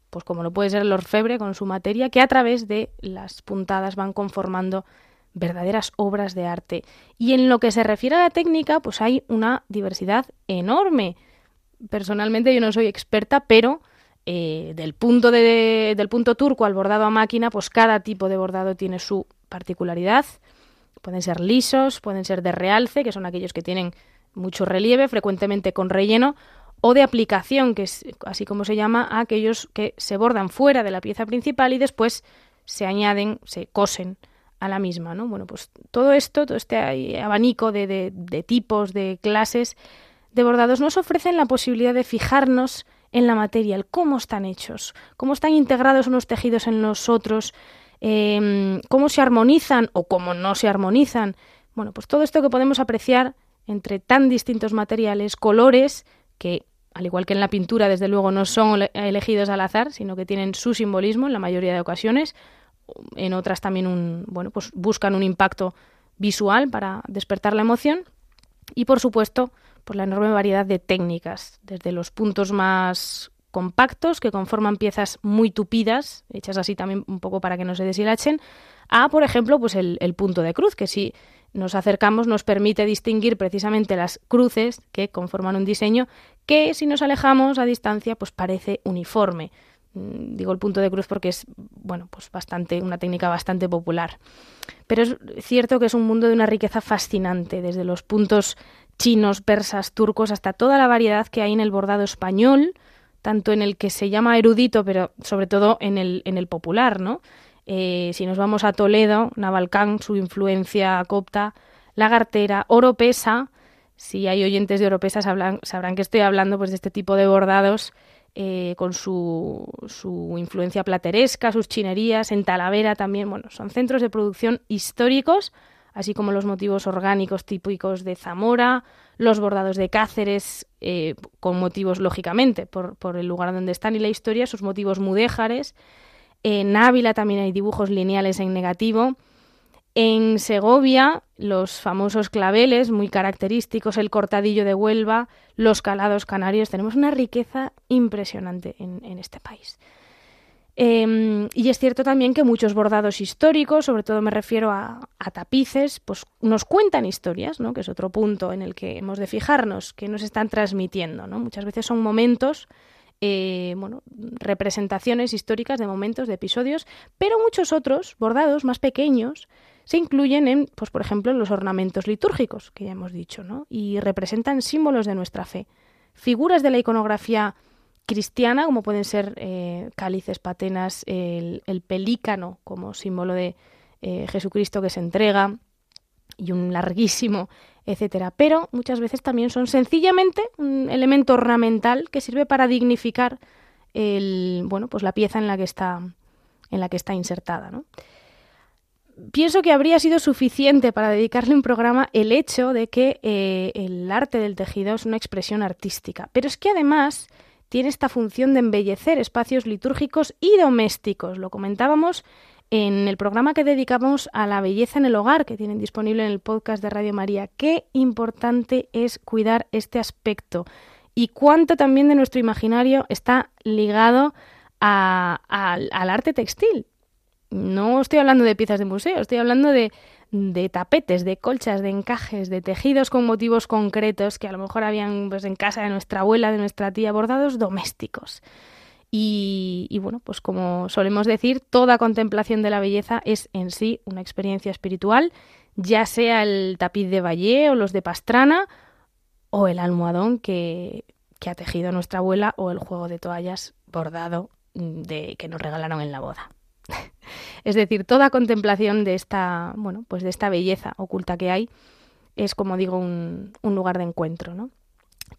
pues como lo puede ser el orfebre con su materia, que a través de las puntadas van conformando verdaderas obras de arte. Y en lo que se refiere a la técnica, pues hay una diversidad enorme. Personalmente yo no soy experta, pero eh, del, punto de, del punto turco al bordado a máquina, pues cada tipo de bordado tiene su particularidad. Pueden ser lisos, pueden ser de realce, que son aquellos que tienen mucho relieve, frecuentemente con relleno, o de aplicación, que es así como se llama, a aquellos que se bordan fuera de la pieza principal y después se añaden, se cosen a la misma, ¿no? Bueno, pues todo esto, todo este abanico de, tipos, de clases de bordados nos ofrecen la posibilidad de fijarnos en la materia, el cómo están hechos, cómo están integrados unos tejidos en los otros, em, cómo se armonizan o cómo no se armonizan. Bueno, pues todo esto que podemos apreciar entre tan distintos materiales, colores, que al igual que en la pintura, desde luego no son elegidos al azar, sino que tienen su simbolismo en la mayoría de ocasiones, en otras también un, bueno, pues buscan un impacto visual para despertar la emoción y por supuesto por la enorme variedad de técnicas, desde los puntos más compactos que conforman piezas muy tupidas, hechas así también un poco para que no se deshilachen, a, por ejemplo, pues el, el punto de cruz, que si nos acercamos nos permite distinguir precisamente las cruces que conforman un diseño que si nos alejamos a distancia pues parece uniforme. Mm, digo el punto de cruz porque es bueno pues bastante una técnica bastante popular. Pero es cierto que es un mundo de una riqueza fascinante desde los puntos chinos persas turcos hasta toda la variedad que hay en el bordado español tanto en el que se llama erudito pero sobre todo en el en el popular no eh, si nos vamos a Toledo Navalcán su influencia copta lagartera oropesa si hay oyentes de oropesa sabrán, sabrán que estoy hablando pues de este tipo de bordados eh, con su, su, influencia plateresca, sus chinerías, en Talavera también, bueno, son centros de producción históricos, así como los motivos orgánicos típicos de Zamora, los bordados de Cáceres, eh, con motivos, lógicamente, por, por, el lugar donde están y la historia, sus motivos mudéjares. En Ávila también hay dibujos lineales en negativo. En Segovia, los famosos claveles, muy característicos, el cortadillo de Huelva, los calados canarios. Tenemos una riqueza impresionante en, este país. Em, y es cierto también que muchos bordados históricos, sobre todo me refiero a, tapices, pues nos cuentan historias, ¿no? que es otro punto en el que hemos de fijarnos, que nos están transmitiendo. ¿no? Muchas veces son momentos eh, bueno, representaciones históricas de momentos, de episodios, pero muchos otros, bordados más pequeños, se incluyen en, pues, por ejemplo, los ornamentos litúrgicos, que ya hemos dicho, ¿no? y representan símbolos de nuestra fe. Figuras de la iconografía cristiana, como pueden ser eh, cálices, patenas, el, pelícano como símbolo de eh, Jesucristo que se entrega, y un larguísimo, etcétera. Pero muchas veces también son sencillamente un elemento ornamental que sirve para dignificar el, bueno, pues la pieza en la que está, en la que está insertada. ¿no? Pienso que habría sido suficiente para dedicarle un programa el hecho de que eh, el arte del tejido es una expresión artística, pero es que además tiene esta función de embellecer espacios litúrgicos y domésticos. Lo comentábamos en el programa que dedicamos a la belleza en el hogar, que tienen disponible en el podcast de Radio María. Qué importante es cuidar este aspecto y cuánto también de nuestro imaginario está ligado al arte textil no estoy hablando de piezas de museo, estoy hablando de, tapetes, de colchas, de encajes, de tejidos con motivos concretos que a lo mejor habían pues, en casa de nuestra abuela, de nuestra tía, bordados domésticos. Y, bueno, pues como solemos decir, toda contemplación de la belleza es en sí una experiencia espiritual, ya sea el tapiz de Valle o los de Pastrana o el almohadón que, que ha tejido nuestra abuela o el juego de toallas bordado de, que nos regalaron en la boda. Es decir, toda contemplación de esta, bueno, pues de esta belleza oculta que hay es, como digo, un, lugar de encuentro, ¿no?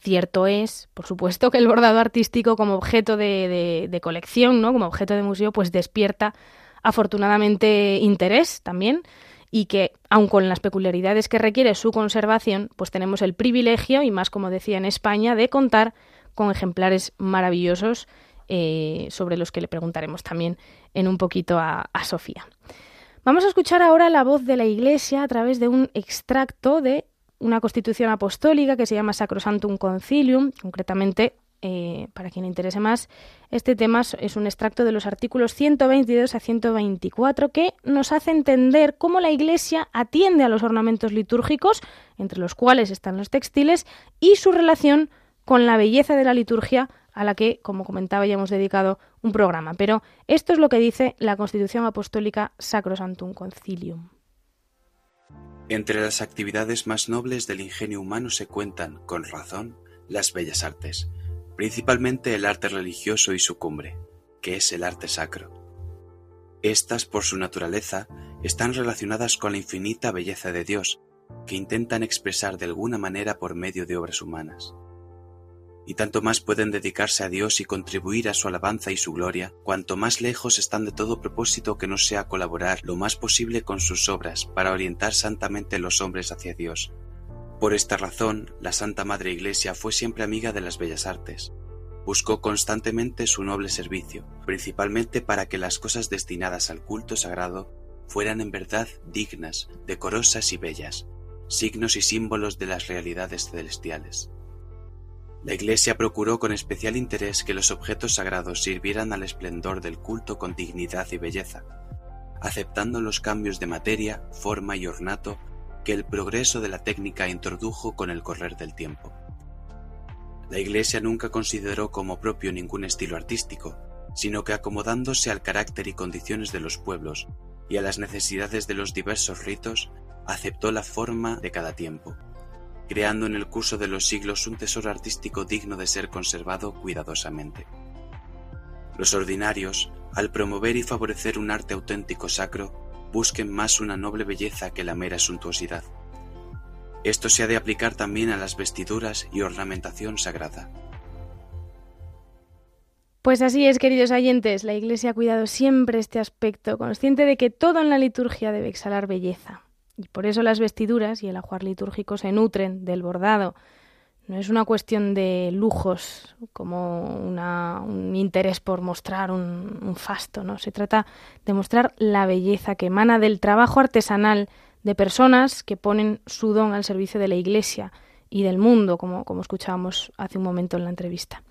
Cierto es, por supuesto, que el bordado artístico como objeto de, colección, ¿no? como objeto de museo, pues despierta afortunadamente interés también y que, aun con las peculiaridades que requiere su conservación, pues tenemos el privilegio, y más como decía en España, de contar con ejemplares maravillosos eh, sobre los que le preguntaremos también en un poquito a, Sofía. Vamos a escuchar ahora la voz de la Iglesia a través de un extracto de una constitución apostólica que se llama Sacrosantum Concilium, concretamente eh, para quien le interese más, este tema es un extracto de los artículos 122 a 124 que nos hace entender cómo la Iglesia atiende a los ornamentos litúrgicos, entre los cuales están los textiles, y su relación con la belleza de la liturgia a la que, como comentaba, ya hemos dedicado un programa. Pero esto es lo que dice la Constitución Apostólica Sacrosantum Concilium. Entre las actividades más nobles del ingenio humano se cuentan, con razón, las bellas artes, principalmente el arte religioso y su cumbre, que es el arte sacro. Estas, por su naturaleza, están relacionadas con la infinita belleza de Dios, que intentan expresar de alguna manera por medio de obras humanas y tanto más pueden dedicarse a Dios y contribuir a su alabanza y su gloria, cuanto más lejos están de todo propósito que no sea colaborar lo más posible con sus obras para orientar santamente los hombres hacia Dios. Por esta razón, la Santa Madre Iglesia fue siempre amiga de las bellas artes. Buscó constantemente su noble servicio, principalmente para que las cosas destinadas al culto sagrado fueran en verdad dignas, decorosas y bellas, signos y símbolos de las realidades celestiales. La Iglesia procuró con especial interés que los objetos sagrados sirvieran al esplendor del culto con dignidad y belleza, aceptando los cambios de materia, forma y ornato que el progreso de la técnica introdujo con el correr del tiempo. La Iglesia nunca consideró como propio ningún estilo artístico, sino que acomodándose al carácter y condiciones de los pueblos y a las necesidades de los diversos ritos, aceptó la forma de cada tiempo creando en el curso de los siglos un tesoro artístico digno de ser conservado cuidadosamente. Los ordinarios, al promover y favorecer un arte auténtico sacro, busquen más una noble belleza que la mera suntuosidad. Esto se ha de aplicar también a las vestiduras y ornamentación sagrada. Pues así es, queridos oyentes, la Iglesia ha cuidado siempre este aspecto, consciente de que todo en la liturgia debe exhalar belleza. Y por eso las vestiduras y el ajuar litúrgico se nutren del bordado. No es una cuestión de lujos, como un interés por mostrar un, un fasto, ¿no? Se trata de mostrar la belleza que emana del trabajo artesanal de personas que ponen su don al servicio de la Iglesia y del mundo, como, como escuchábamos hace un momento en la entrevista.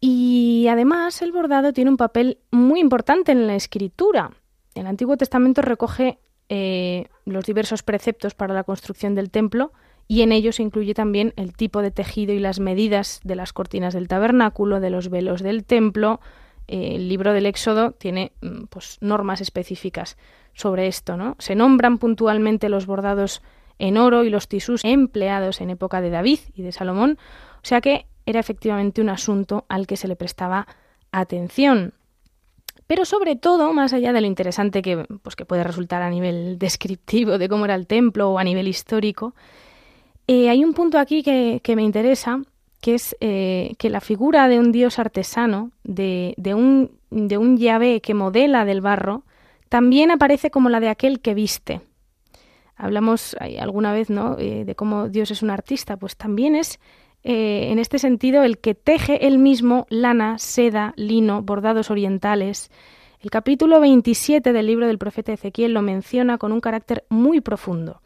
Y además el bordado tiene un papel muy importante en la escritura. El Antiguo Testamento recoge eh, los diversos preceptos para la construcción del templo y en ellos se incluye también el tipo de tejido y las medidas de las cortinas del tabernáculo, de los velos del templo. Eh, el libro del Éxodo tiene mm, pues, normas específicas sobre esto. ¿no? Se nombran puntualmente los bordados en oro y los tisús empleados en época de David y de Salomón, o sea que era efectivamente un asunto al que se le prestaba atención. Pero sobre todo, más allá de lo interesante que, pues, que puede resultar a nivel descriptivo de cómo era el templo o a nivel histórico, eh, hay un punto aquí que, me interesa, que es eh, que la figura de un dios artesano, de, un, de un Yahvé que modela del barro, también aparece como la de aquel que viste. Hablamos alguna vez ¿no? Eh, de cómo Dios es un artista, pues también es eh, en este sentido, el que teje él mismo lana, seda, lino, bordados orientales. El capítulo 27 del libro del profeta Ezequiel lo menciona con un carácter muy profundo.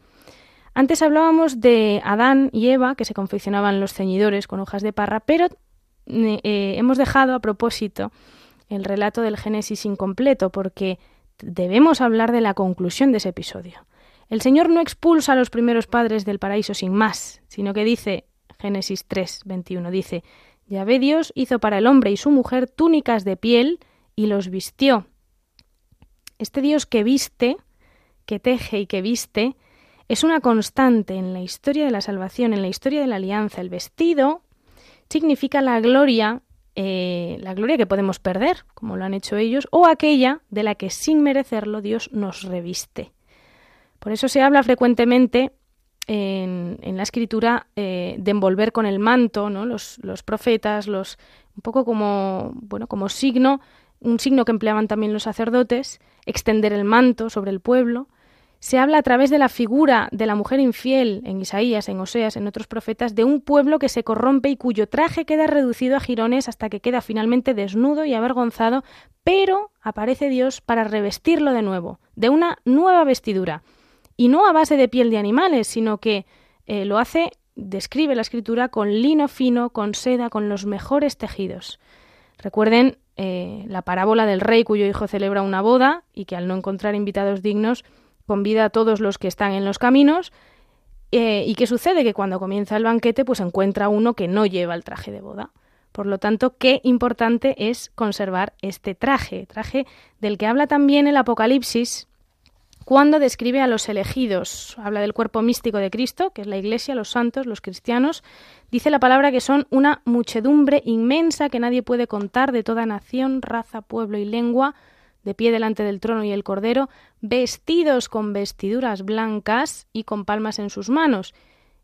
Antes hablábamos de Adán y Eva, que se confeccionaban los ceñidores con hojas de parra, pero eh, eh, hemos dejado a propósito el relato del Génesis incompleto, porque debemos hablar de la conclusión de ese episodio. El Señor no expulsa a los primeros padres del paraíso sin más, sino que dice, Génesis 3, 21 dice, Yahvé Dios hizo para el hombre y su mujer túnicas de piel y los vistió. Este Dios que viste, que teje y que viste, es una constante en la historia de la salvación, en la historia de la alianza. El vestido significa la gloria, eh, la gloria que podemos perder, como lo han hecho ellos, o aquella de la que sin merecerlo Dios nos reviste. Por eso se habla frecuentemente en, la escritura eh, de envolver con el manto, ¿no? Los, los, profetas, los un poco como bueno como signo, un signo que empleaban también los sacerdotes, extender el manto sobre el pueblo. Se habla a través de la figura de la mujer infiel en Isaías, en Oseas, en otros profetas, de un pueblo que se corrompe y cuyo traje queda reducido a jirones hasta que queda finalmente desnudo y avergonzado, pero aparece Dios para revestirlo de nuevo, de una nueva vestidura y no a base de piel de animales, sino que eh, lo hace describe la escritura con lino fino, con seda, con los mejores tejidos. Recuerden eh, la parábola del rey cuyo hijo celebra una boda y que al no encontrar invitados dignos convida a todos los que están en los caminos. Eh, ¿Y qué sucede? Que cuando comienza el banquete, pues encuentra uno que no lleva el traje de boda. Por lo tanto, qué importante es conservar este traje, traje del que habla también el Apocalipsis cuando describe a los elegidos. Habla del cuerpo místico de Cristo, que es la Iglesia, los santos, los cristianos. Dice la palabra que son una muchedumbre inmensa que nadie puede contar de toda nación, raza, pueblo y lengua, de pie delante del trono y el cordero, vestidos con vestiduras blancas y con palmas en sus manos.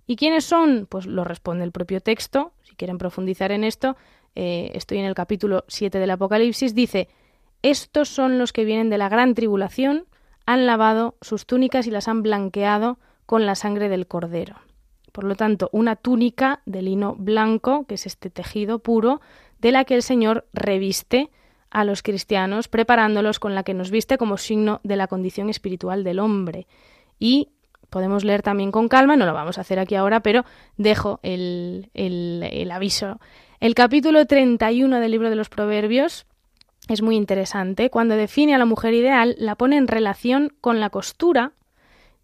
¿Y quiénes son? Pues lo responde el propio texto. Si quieren profundizar en esto, eh, estoy en el capítulo 7 del Apocalipsis. Dice, estos son los que vienen de la gran tribulación, han lavado sus túnicas y las han blanqueado con la sangre del cordero. Por lo tanto, una túnica de lino blanco, que es este tejido puro, de la que el Señor reviste a los cristianos, preparándolos con la que nos viste como signo de la condición espiritual del hombre. Y podemos leer también con calma, no lo vamos a hacer aquí ahora, pero dejo el, el, aviso. El capítulo 31 del libro de los Proverbios es muy interesante. Cuando define a la mujer ideal, la pone en relación con la costura.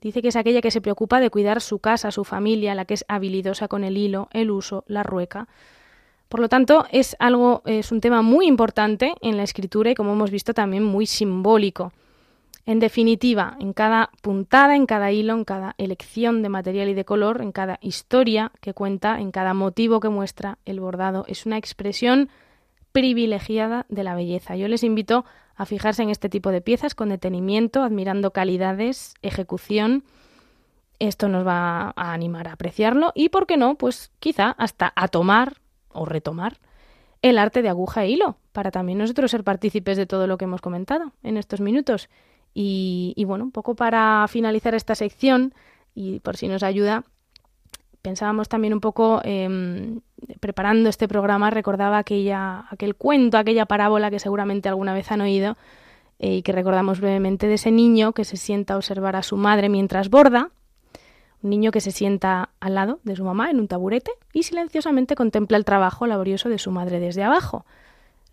Dice que es aquella que se preocupa de cuidar su casa, su familia, la que es habilidosa con el hilo, el uso, la rueca. Por lo tanto, es algo, es un tema muy importante en la escritura y como hemos visto también muy simbólico. En definitiva, en cada puntada, en cada hilo, en cada elección de material y de color, en cada historia que cuenta, en cada motivo que muestra el bordado, es una expresión privilegiada de la belleza. Yo les invito a fijarse en este tipo de piezas con detenimiento, admirando calidades, ejecución. Esto nos va a animar a apreciarlo y, ¿por qué no? Pues quizá hasta a tomar o retomar el arte de aguja e hilo, para también nosotros ser partícipes de todo lo que hemos comentado en estos minutos. Y, bueno, un poco para finalizar esta sección, y por si nos ayuda, pensábamos también un poco, em, preparando este programa, recordaba aquella, aquel cuento, aquella parábola que seguramente alguna vez han oído eh, y que recordamos brevemente de ese niño que se sienta a observar a su madre mientras borda un niño que se sienta al lado de su mamá en un taburete y silenciosamente contempla el trabajo laborioso de su madre desde abajo.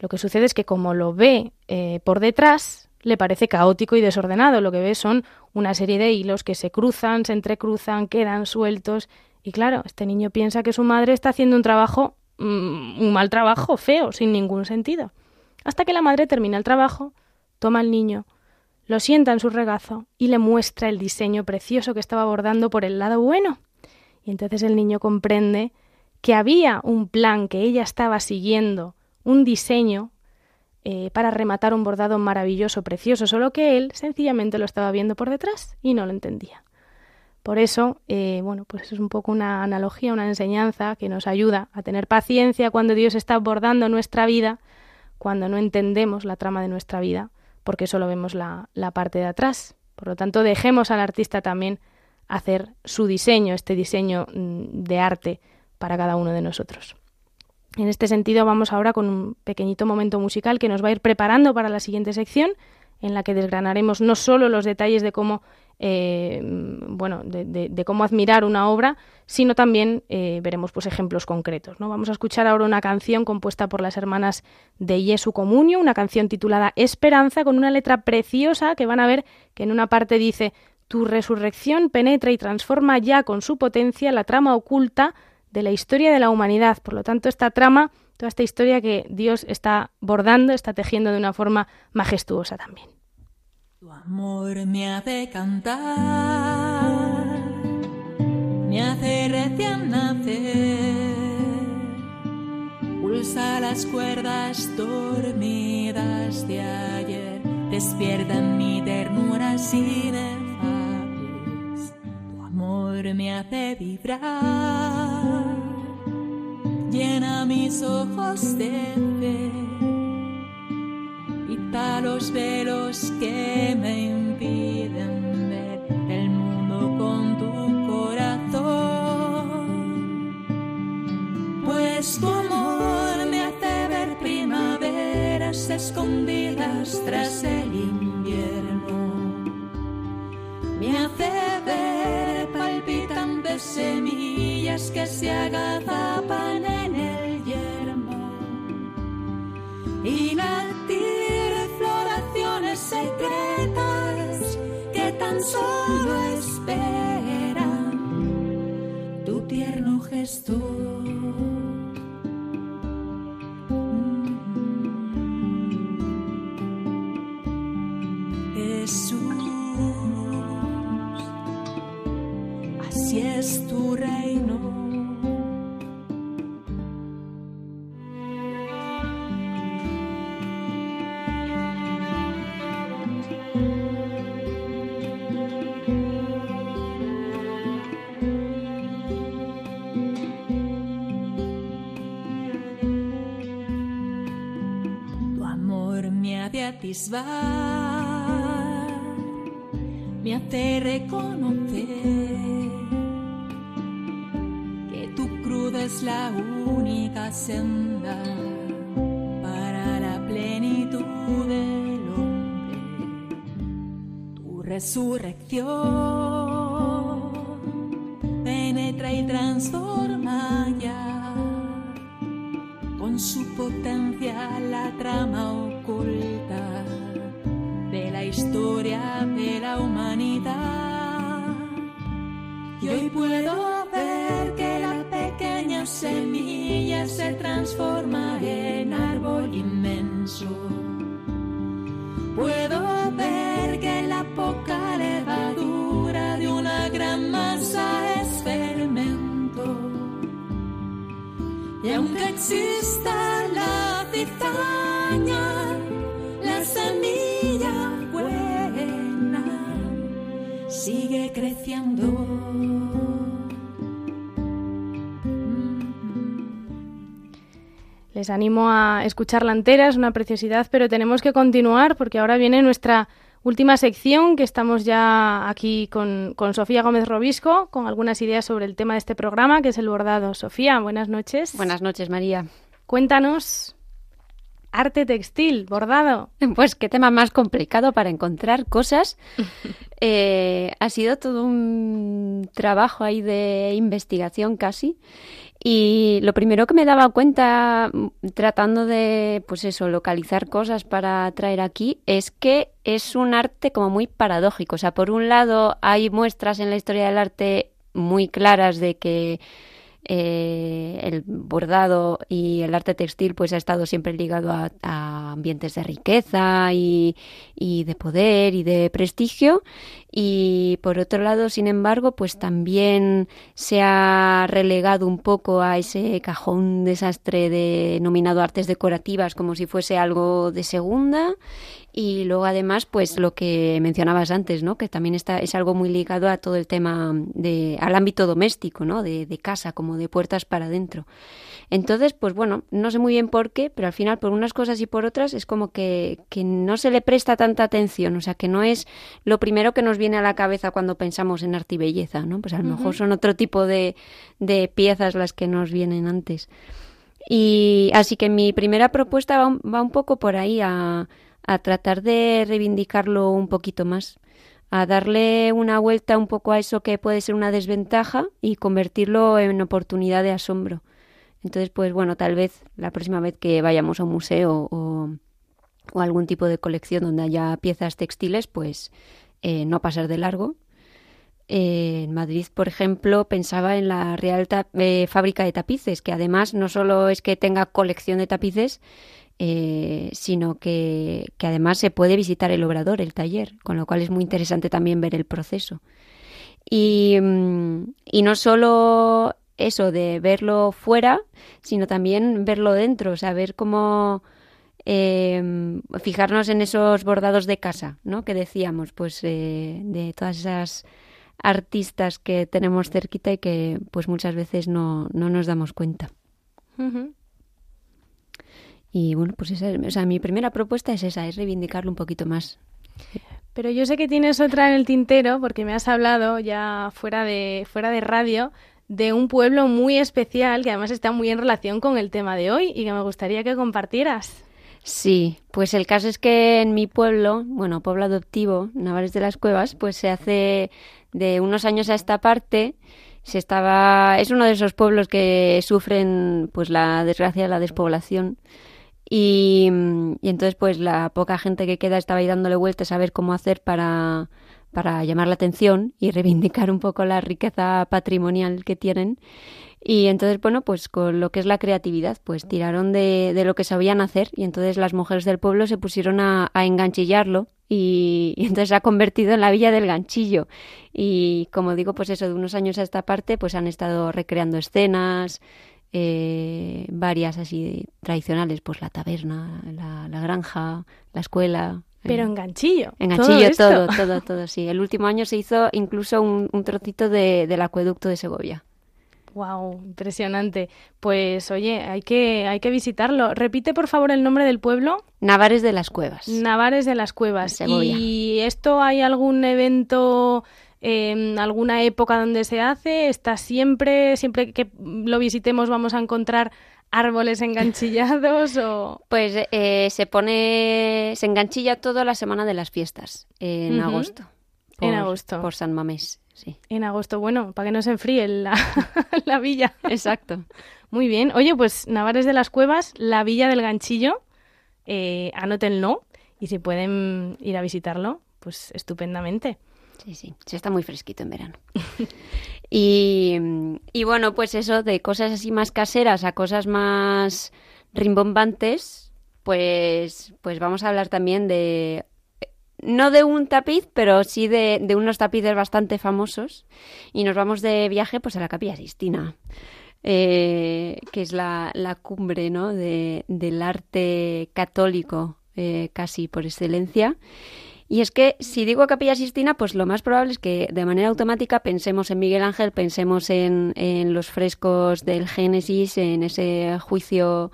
Lo que sucede es que como lo ve eh, por detrás, le parece caótico y desordenado. Lo que ve son una serie de hilos que se cruzan, se entrecruzan, quedan sueltos. Y claro, este niño piensa que su madre está haciendo un trabajo, mm, un mal trabajo, feo, sin ningún sentido. Hasta que la madre termina el trabajo, toma al niño, lo sienta en su regazo y le muestra el diseño precioso que estaba bordando por el lado bueno. Y entonces el niño comprende que había un plan que ella estaba siguiendo, un diseño eh, para rematar un bordado maravilloso, precioso, solo que él sencillamente lo estaba viendo por detrás y no lo entendía. Por eso, eh, bueno, pues es un poco una analogía, una enseñanza que nos ayuda a tener paciencia cuando Dios está bordando nuestra vida, cuando no entendemos la trama de nuestra vida porque solo vemos la, parte de atrás. Por lo tanto, dejemos al artista también hacer su diseño, este diseño mm, de arte para cada uno de nosotros. En este sentido, vamos ahora con un pequeñito momento musical que nos va a ir preparando para la siguiente sección, en la que desgranaremos no solo los detalles de cómo eh, bueno, de, cómo admirar una obra, sino también eh, veremos pues ejemplos concretos. ¿no? Vamos a escuchar ahora una canción compuesta por las hermanas de Jesu Comunio, una canción titulada Esperanza, con una letra preciosa que van a ver que en una parte dice Tu resurrección penetra y transforma ya con su potencia la trama oculta de la historia de la humanidad. Por lo tanto, esta trama, toda esta historia que Dios está bordando, está tejiendo de una forma majestuosa también. Tu amor me hace cantar, me hace recién nacer, pulsa las cuerdas dormidas de ayer, despierta mi ternura sin inefable. Tu amor me hace vibrar, llena mis ojos de fe los velos que me impiden ver el mundo con tu corazón. Pues tu amor me hace ver primaveras escondidas tras el invierno. Me hace ver palpitantes semillas que se agazapan eres tú. Atisbar, me hace reconocer que tu cruz es la única senda para la plenitud del hombre. Tu resurrección se transforma en árbol inmenso. Puedo ver que la poca levadura de una gran masa es fermento. Y aunque exista la cizaña, la semilla buena sigue creciendo. Les animo a escucharla entera, es una preciosidad, pero tenemos que continuar porque ahora viene nuestra última sección, que estamos ya aquí con, con Sofía Gómez Robisco, con algunas ideas sobre el tema de este programa, que es el bordado. Sofía, buenas noches. Buenas noches, María. Cuéntanos arte textil, bordado. Pues qué tema más complicado para encontrar cosas. Eh, ha sido todo un trabajo ahí de investigación casi. Y lo primero que me daba cuenta mm, tratando de, pues eso, localizar cosas para traer aquí es que es un arte como muy paradójico. O sea, por un lado hay muestras en la historia del arte muy claras de que eh, el bordado y el arte textil pues ha estado siempre ligado a, a ambientes de riqueza y, y, de poder y de prestigio y por otro lado sin embargo pues también se ha relegado un poco a ese cajón desastre denominado artes decorativas como si fuese algo de segunda. Y luego además pues lo que mencionabas antes no que también está es algo muy ligado a todo el tema de al ámbito doméstico no de, de casa como de puertas para adentro entonces pues bueno no sé muy bien por qué pero al final por unas cosas y por otras es como que, que no se le presta tanta atención o sea que no es lo primero que nos viene a la cabeza cuando pensamos en arte y belleza no pues a lo uh -huh. mejor son otro tipo de, de piezas las que nos vienen antes y así que mi primera propuesta va, va un poco por ahí a a tratar de reivindicarlo un poquito más, a darle una vuelta un poco a eso que puede ser una desventaja y convertirlo en oportunidad de asombro. Entonces, pues bueno, tal vez la próxima vez que vayamos a un museo o, algún tipo de colección donde haya piezas textiles, pues eh, no pasar de largo. Eh, en Madrid, por ejemplo, pensaba en la Real eh, Fábrica de Tapices, que además no solo es que tenga colección de tapices, sino que, además se puede visitar el obrador, el taller, con lo cual es muy interesante también ver el proceso. Y, y no solo eso de verlo fuera, sino también verlo dentro, o sea, ver cómo eh, fijarnos en esos bordados de casa, ¿no? Que decíamos, pues eh, de todas esas artistas que tenemos cerquita y que pues muchas veces no, no nos damos cuenta. Uh -huh. Y bueno, pues esa, o sea, mi primera propuesta es esa, es reivindicarlo un poquito más. Pero yo sé que tienes otra en el tintero, porque me has hablado ya fuera de, fuera de radio de un pueblo muy especial que además está muy en relación con el tema de hoy y que me gustaría que compartieras. Sí, pues el caso es que en mi pueblo, bueno, pueblo adoptivo, Navares de las Cuevas, pues se hace de unos años a esta parte se estaba es uno de esos pueblos que sufren pues la desgracia de la despoblación y, y entonces pues la poca gente que queda estaba ahí dándole vueltas a ver cómo hacer para para llamar la atención y reivindicar un poco la riqueza patrimonial que tienen. Y entonces, bueno, pues con lo que es la creatividad, pues tiraron de, de lo que sabían hacer y entonces las mujeres del pueblo se pusieron a, a enganchillarlo y, entonces se ha convertido en la villa del ganchillo. Y como digo, pues eso, de unos años a esta parte, pues han estado recreando escenas, eh, varias así tradicionales, pues la taberna, la granja, la escuela, Pero en ganchillo. en todo ganchillo, todo, todo, todo, sí. El último año se hizo incluso un, un trocito de, del acueducto de Segovia. Wow, impresionante. Pues oye, hay que, hay que visitarlo. Repite por favor el nombre del pueblo. Navares de las Cuevas. Navares de las Cuevas. Segovia. ¿Y esto hay algún evento, eh, alguna época donde se hace? ¿Está siempre, siempre que lo visitemos vamos a encontrar árboles enganchillados o...? Pues eh, se pone, se enganchilla todo la semana de las fiestas, en agosto. En agosto. Por San Mamés, sí. En agosto, bueno, para que no se enfríe la, la villa. Exacto. Muy bien. Oye, pues Navares de las Cuevas, la Villa del Ganchillo, eh, anótenlo y si pueden ir a visitarlo, pues estupendamente. Sí, sí, sí está muy fresquito en verano. y, y bueno, pues eso, de cosas así más caseras a cosas más rimbombantes, pues, pues vamos a hablar también de, no de un tapiz, pero sí de, de unos tapices bastante famosos. Y nos vamos de viaje pues a la Capilla Sistina. eh, que es la, la cumbre ¿no? de, del arte católico eh, casi por excelencia. Y es que si digo Capilla Sistina, pues lo más probable es que de manera automática pensemos en Miguel Ángel, pensemos en, los frescos del Génesis, en ese juicio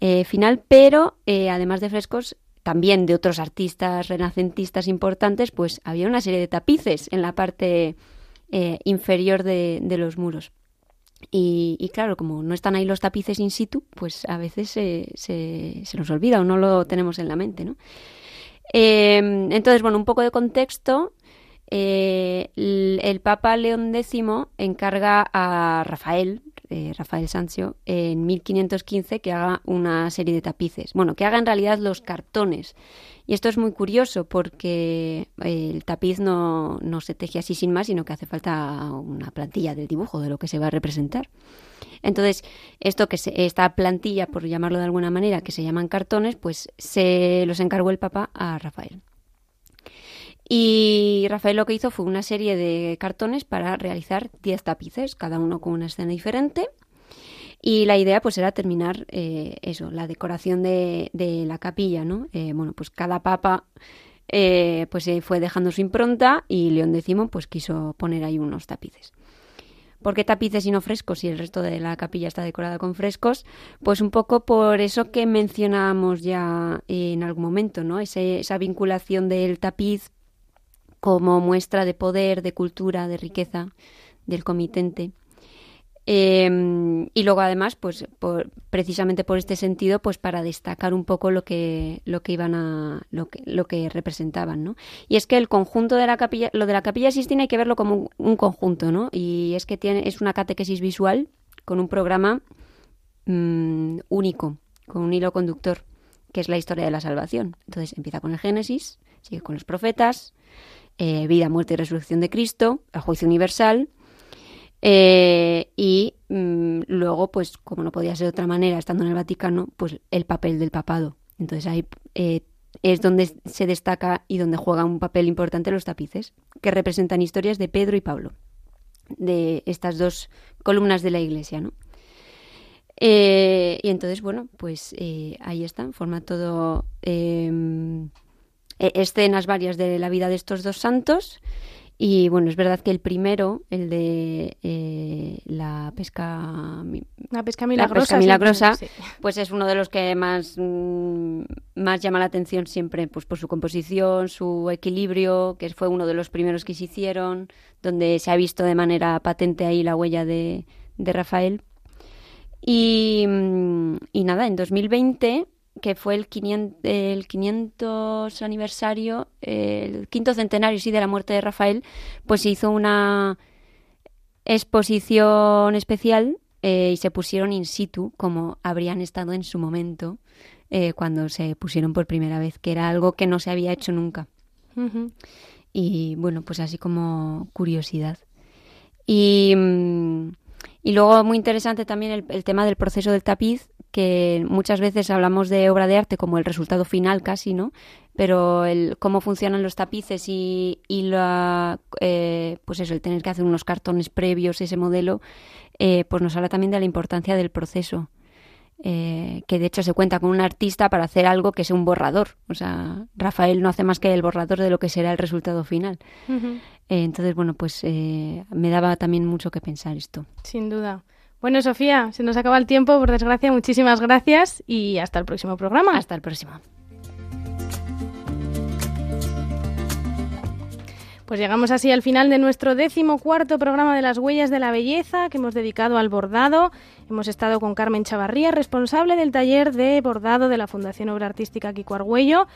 eh, final, pero eh, además de frescos, también de otros artistas renacentistas importantes, pues había una serie de tapices en la parte eh, inferior de, de los muros. Y, y, claro, como no están ahí los tapices in situ, pues a veces se, se, se nos olvida o no lo tenemos en la mente, ¿no? Eh, entonces, bueno, un poco de contexto. Eh, el, el, Papa León X encarga a Rafael, eh, Rafael Sanzio, en 1515 que haga una serie de tapices. Bueno, que haga en realidad los cartones. Y esto es muy curioso porque el tapiz no, no se teje así sin más, sino que hace falta una plantilla del dibujo de lo que se va a representar. Entonces, esto que se, esta plantilla, por llamarlo de alguna manera, que se llaman cartones, pues se los encargó el Papa a Rafael. Y Rafael lo que hizo fue una serie de cartones para realizar 10 tapices, cada uno con una escena diferente. Y la idea pues era terminar eh, eso, la decoración de, la capilla, ¿no? Eh, bueno, pues cada papa eh, pues fue dejando su impronta y León X pues quiso poner ahí unos tapices. ¿Por qué tapices y no frescos si el resto de la capilla está decorada con frescos? Pues un poco por eso que mencionábamos ya en algún momento, ¿no? Ese, esa vinculación del tapiz como muestra de poder, de cultura, de riqueza del comitente. Eh, y luego además, pues por, precisamente por este sentido, pues para destacar un poco lo que, lo que iban a, lo que, lo que representaban, ¿no? Y es que el conjunto de la capilla, lo de la capilla Sistina hay que verlo como un, un conjunto, ¿no? Y es que tiene, es una catequesis visual con un programa mmm, único, con un hilo conductor, que es la historia de la salvación. Entonces empieza con el Génesis, sigue con los profetas, eh, vida, muerte y resurrección de Cristo, el juicio universal, eh, y mmm, luego, pues como no podía ser de otra manera, estando en el Vaticano, pues el papel del papado. Entonces ahí eh, es donde se destaca y donde juega un papel importante los tapices, que representan historias de Pedro y Pablo, de estas dos columnas de la iglesia, ¿no? Eh, y entonces, bueno, pues ahí están, forma todo em, escenas varias de la vida de estos dos santos. Y bueno, es verdad que el primero, el de eh, la pesca la pesca milagrosa, la pesca milagrosa sí. pues es uno de los que más, mmm, más llama la atención siempre pues por su composición, su equilibrio, que fue uno de los primeros que se hicieron, donde se ha visto de manera patente ahí la huella de, de Rafael. Y, y nada, en 2020 que fue el 500, el 500 aniversario, el quinto centenario, sí, de la muerte de Rafael, pues se hizo una exposición especial eh, y se pusieron in situ como habrían estado en su momento eh, cuando se pusieron por primera vez, que era algo que no se había hecho nunca. Y bueno, pues así como curiosidad. Y, mm, y luego muy interesante también el, el, tema del proceso del tapiz, que muchas veces hablamos de obra de arte como el resultado final casi, ¿no? Pero el cómo funcionan los tapices y, y la, eh, pues eso, el tener que hacer unos cartones previos, ese modelo, eh, pues nos habla también de la importancia del proceso. Eh, que de hecho se cuenta con un artista para hacer algo que sea un borrador. O sea, Rafael no hace más que el borrador de lo que será el resultado final. Eh, entonces, bueno, pues eh, me daba también mucho que pensar esto. Sin duda. Bueno, Sofía, se nos acaba el tiempo, por desgracia. Muchísimas gracias y hasta el próximo programa. Hasta el próximo. Pues llegamos así al final de nuestro décimo cuarto programa de las huellas de la belleza que hemos dedicado al bordado. Hemos estado con Carmen Chavarría, responsable del taller de bordado de la Fundación Obra Artística Kiko Argüello.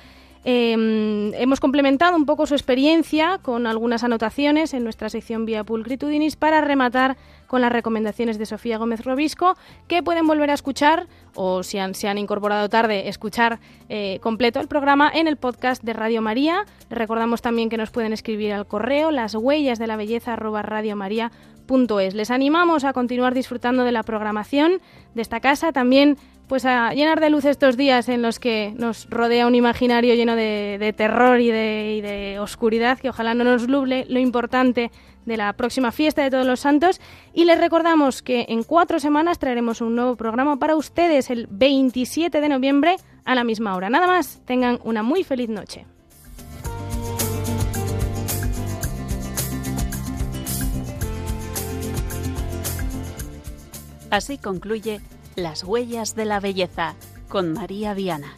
Eh, hemos complementado un poco su experiencia con algunas anotaciones en nuestra sección Vía Pulcritudinis para rematar con las recomendaciones de Sofía Gómez Robisco, que pueden volver a escuchar o si han, se han incorporado tarde, escuchar eh, completo el programa en el podcast de Radio María. Recordamos también que nos pueden escribir al correo las huellas de la belleza radiomaria.es. Les animamos a continuar disfrutando de la programación de esta casa, también pues a llenar de luz estos días en los que nos rodea un imaginario lleno de, terror y de, y de, oscuridad, que ojalá no nos nuble lo importante de la próxima fiesta de todos los santos. Y les recordamos que en cuatro semanas traeremos un nuevo programa para ustedes el 27 de noviembre a la misma hora. Nada más, tengan una muy feliz noche. Así concluye Las huellas de la belleza con María Viana.